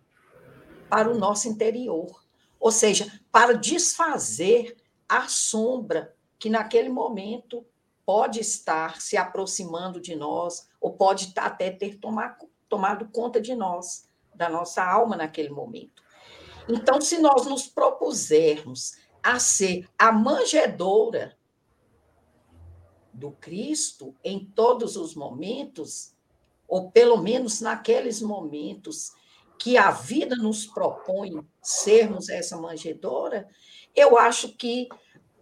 para o nosso interior. Ou seja, para desfazer a sombra que naquele momento pode estar se aproximando de nós, ou pode até ter tomado, tomado conta de nós, da nossa alma naquele momento. Então, se nós nos propusermos a ser a manjedoura do Cristo em todos os momentos, ou pelo menos naqueles momentos que a vida nos propõe sermos essa manjedoura, eu acho que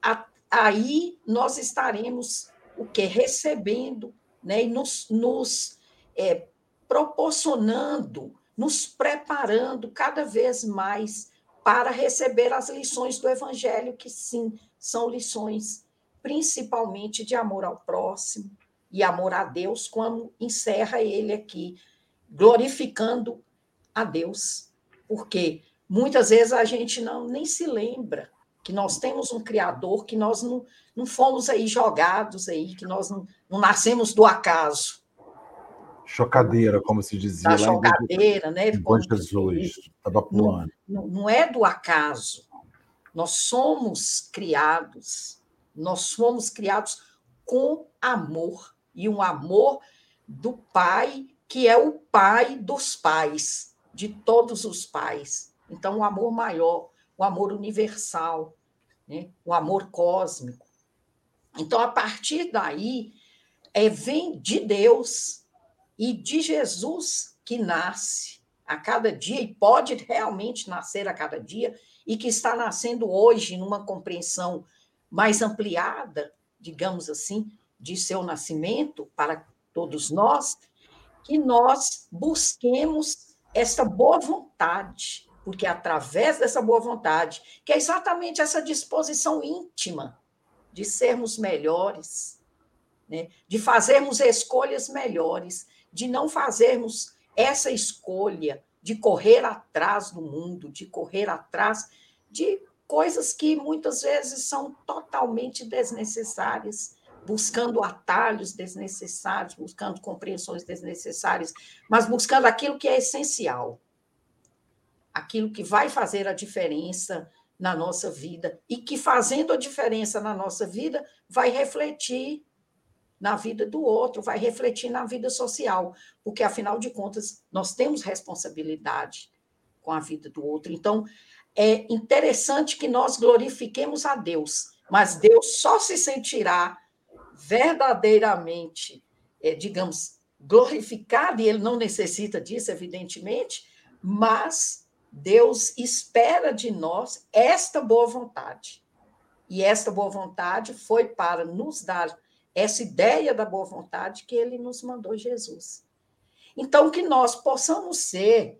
a, aí nós estaremos o que recebendo, né, e nos, nos é, proporcionando, nos preparando cada vez mais para receber as lições do Evangelho, que sim, são lições principalmente de amor ao próximo e amor a Deus, como encerra ele aqui, glorificando a Deus, porque muitas vezes a gente não nem se lembra que nós temos um Criador, que nós não, não fomos aí jogados aí, que nós não, não nascemos do acaso. Chocadeira, como se dizia. Da chocadeira, né? Bom Jesus, estava pulando. Não, não é do acaso. Nós somos criados, nós fomos criados com amor, e um amor do Pai, que é o Pai dos pais, de todos os pais. Então, um amor maior o amor universal, né? o amor cósmico. Então, a partir daí, é, vem de Deus e de Jesus que nasce a cada dia e pode realmente nascer a cada dia e que está nascendo hoje numa compreensão mais ampliada, digamos assim, de seu nascimento para todos nós, que nós busquemos essa boa vontade porque é através dessa boa vontade, que é exatamente essa disposição íntima de sermos melhores, né? de fazermos escolhas melhores, de não fazermos essa escolha de correr atrás do mundo, de correr atrás de coisas que muitas vezes são totalmente desnecessárias, buscando atalhos desnecessários, buscando compreensões desnecessárias, mas buscando aquilo que é essencial aquilo que vai fazer a diferença na nossa vida e que, fazendo a diferença na nossa vida, vai refletir na vida do outro, vai refletir na vida social, porque, afinal de contas, nós temos responsabilidade com a vida do outro. Então, é interessante que nós glorifiquemos a Deus, mas Deus só se sentirá verdadeiramente, é, digamos, glorificado, e ele não necessita disso, evidentemente, mas Deus espera de nós esta boa vontade. E esta boa vontade foi para nos dar essa ideia da boa vontade que ele nos mandou Jesus. Então, que nós possamos ser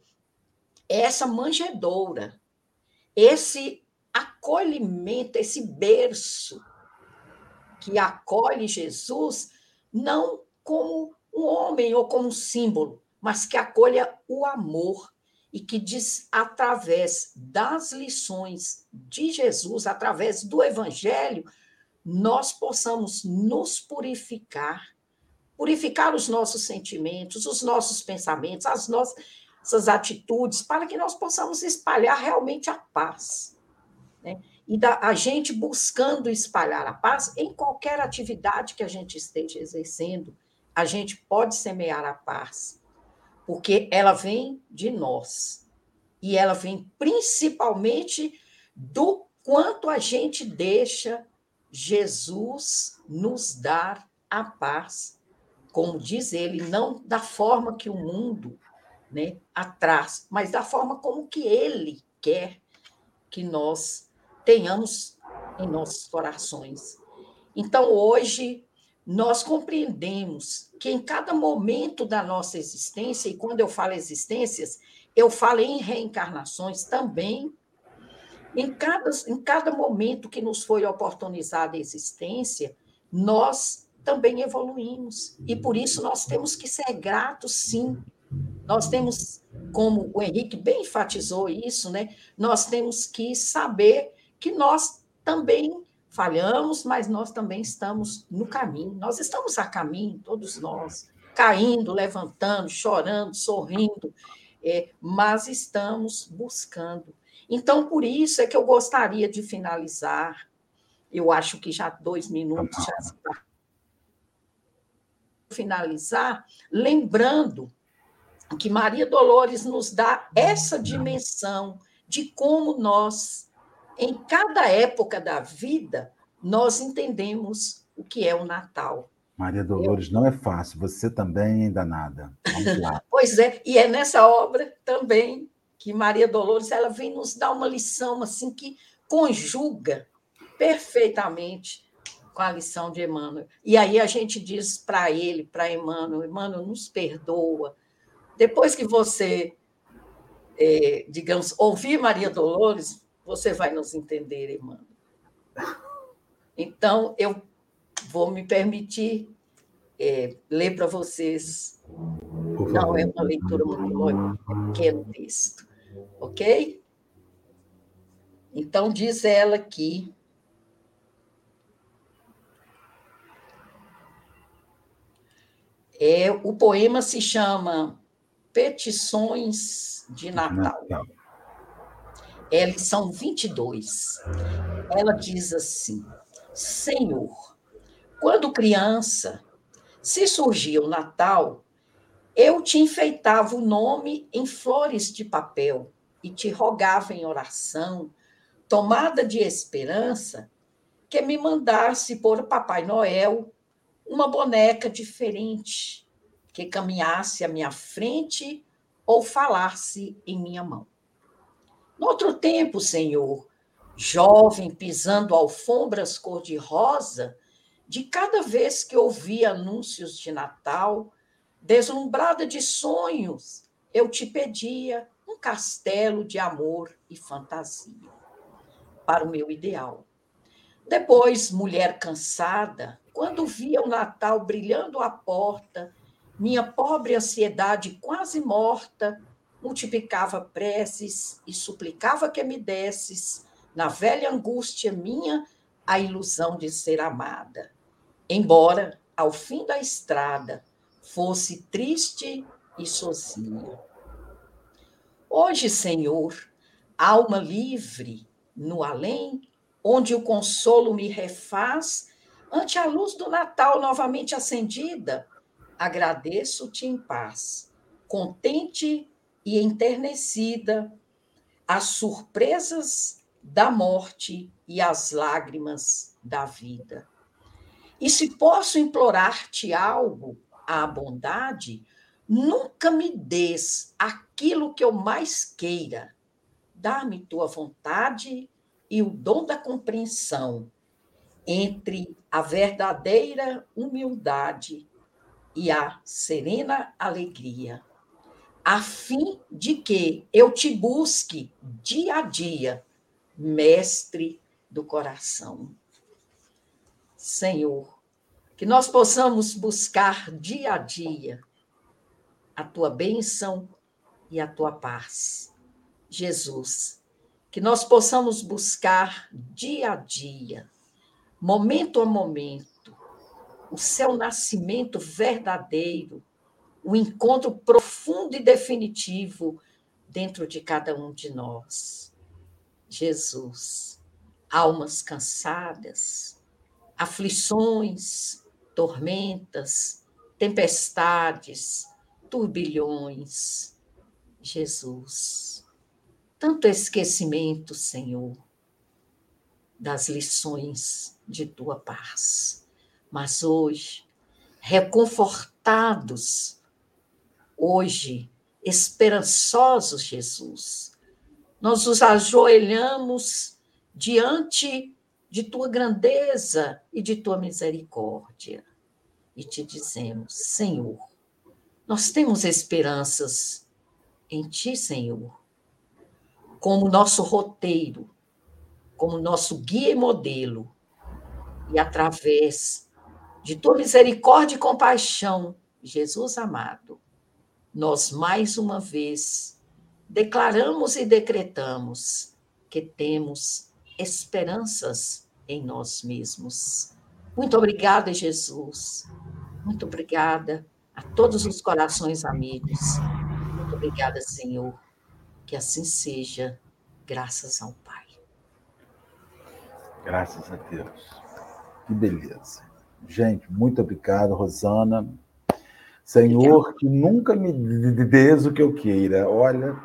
essa manjedoura, esse acolhimento, esse berço que acolhe Jesus, não como um homem ou como um símbolo, mas que acolha o amor, e que diz através das lições de Jesus, através do evangelho, nós possamos nos purificar purificar os nossos sentimentos, os nossos pensamentos, as nossas atitudes, para que nós possamos espalhar realmente a paz. Né? E da, a gente buscando espalhar a paz em qualquer atividade que a gente esteja exercendo, a gente pode semear a paz, porque ela vem de nós. E ela vem principalmente do quanto a gente deixa Jesus nos dar a paz, como diz ele, não da forma que o mundo né, atrás, mas da forma como que ele quer que nós tenhamos em nossos corações. Então, hoje, nós compreendemos que em cada momento da nossa existência, e quando eu falo existências, eu falo em reencarnações também, em cada, em cada momento que nos foi oportunizada a existência, nós também evoluímos. E por isso nós temos que ser gratos, sim. Nós temos, como o Henrique bem enfatizou isso, né? Nós temos que saber que nós também falhamos, mas nós também estamos no caminho. Nós estamos a caminho, todos nós, caindo, levantando, chorando, sorrindo, é, mas estamos buscando. Então, por isso é que eu gostaria de finalizar. Eu acho que já dois minutos já está. Finalizar, lembrando que Maria Dolores nos dá essa dimensão de como nós em cada época da vida, nós entendemos o que é o Natal. Maria Dolores, Eu... não é fácil, você também ainda nada. Vamos lá. pois é, e é nessa obra também que Maria Dolores ela vem nos dar uma lição assim que conjuga perfeitamente com a lição de Emmanuel. E aí a gente diz para ele, para Emmanuel, Emmanuel, nos perdoa. Depois que você, é, digamos, ouvir Maria Dolores, você vai nos entender, Emmanuel. Então, eu vou me permitir é, ler para vocês. Não é uma leitura muito longa, é um pequeno texto. Ok? Então, diz ela aqui. É, o poema se chama Petições de Natal. Natal é a lição 22. Ela diz assim: Senhor, quando criança, se surgia o Natal, eu te enfeitava o nome em flores de papel e te rogava em oração, tomada de esperança, que me mandasse por Papai Noel uma boneca diferente, que caminhasse à minha frente ou falasse em minha mão. Outro tempo, Senhor, jovem pisando alfombras cor-de-rosa, de cada vez que ouvia anúncios de Natal, deslumbrada de sonhos, eu te pedia um castelo de amor e fantasia para o meu ideal. Depois, mulher cansada, quando via o Natal brilhando à porta, minha pobre ansiedade quase morta, multiplicava preces e suplicava que me desses, na velha angústia minha, a ilusão de ser amada. Embora, ao fim da estrada, fosse triste e sozinha. Hoje, Senhor, alma livre, no além, onde o consolo me refaz, ante a luz do Natal novamente acendida, agradeço-te em paz, contente e enternecida as surpresas da morte e as lágrimas da vida. E se posso implorar-te algo, a bondade, nunca me des aquilo que eu mais queira. Dá-me tua vontade e o dom da compreensão entre a verdadeira humildade e a serena alegria a fim de que eu te busque dia a dia, mestre do coração. Senhor, que nós possamos buscar dia a dia a tua bênção e a tua paz. Jesus, que nós possamos buscar dia a dia, momento a momento, o seu nascimento verdadeiro, o encontro profundo e definitivo dentro de cada um de nós. Jesus, almas cansadas, aflições, tormentas, tempestades, turbilhões. Jesus, tanto esquecimento, Senhor, das lições de tua paz. Mas hoje, reconfortados, hoje, esperançosos, Jesus, nós nos ajoelhamos diante de tua grandeza e de tua misericórdia e te dizemos: Senhor, nós temos esperanças em ti, Senhor, como nosso roteiro, como nosso guia e modelo, e através de tua misericórdia e compaixão, Jesus amado, nós mais uma vez declaramos e decretamos que temos esperanças em nós mesmos. Muito obrigada, Jesus. Muito obrigada a todos os corações amigos. Muito obrigada, Senhor. Que assim seja, graças ao Pai. Graças a Deus. Que beleza. Gente, muito obrigado, Rosana. Senhor, que nunca me dês o que eu queira. Olha,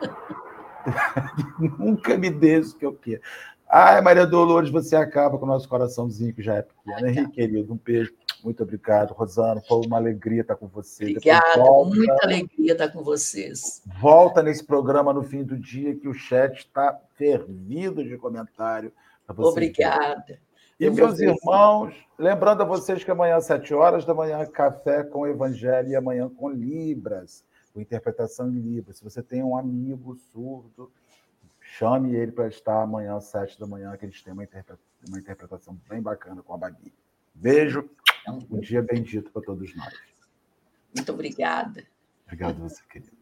nunca me dês o que eu queira. Ai, Maria Dolores, você acaba com o nosso coraçãozinho, que já é pequeno. Henrique, querido, um beijo. Muito obrigado, Rosana. Foi uma alegria estar com você. Obrigada, muita alegria estar com vocês. Volta nesse programa no fim do dia, que o chat está fervido de comentário. Obrigada. E, meus irmãos, lembrando a vocês que amanhã, às sete horas da manhã, café com o Evangelho e amanhã com Libras, com interpretação em Libras. Se você tem um amigo surdo, chame ele para estar amanhã, às sete da manhã, que eles têm uma, uma interpretação bem bacana com a Babi. Beijo, um dia bendito para todos nós. Muito obrigada. Obrigado você, querido.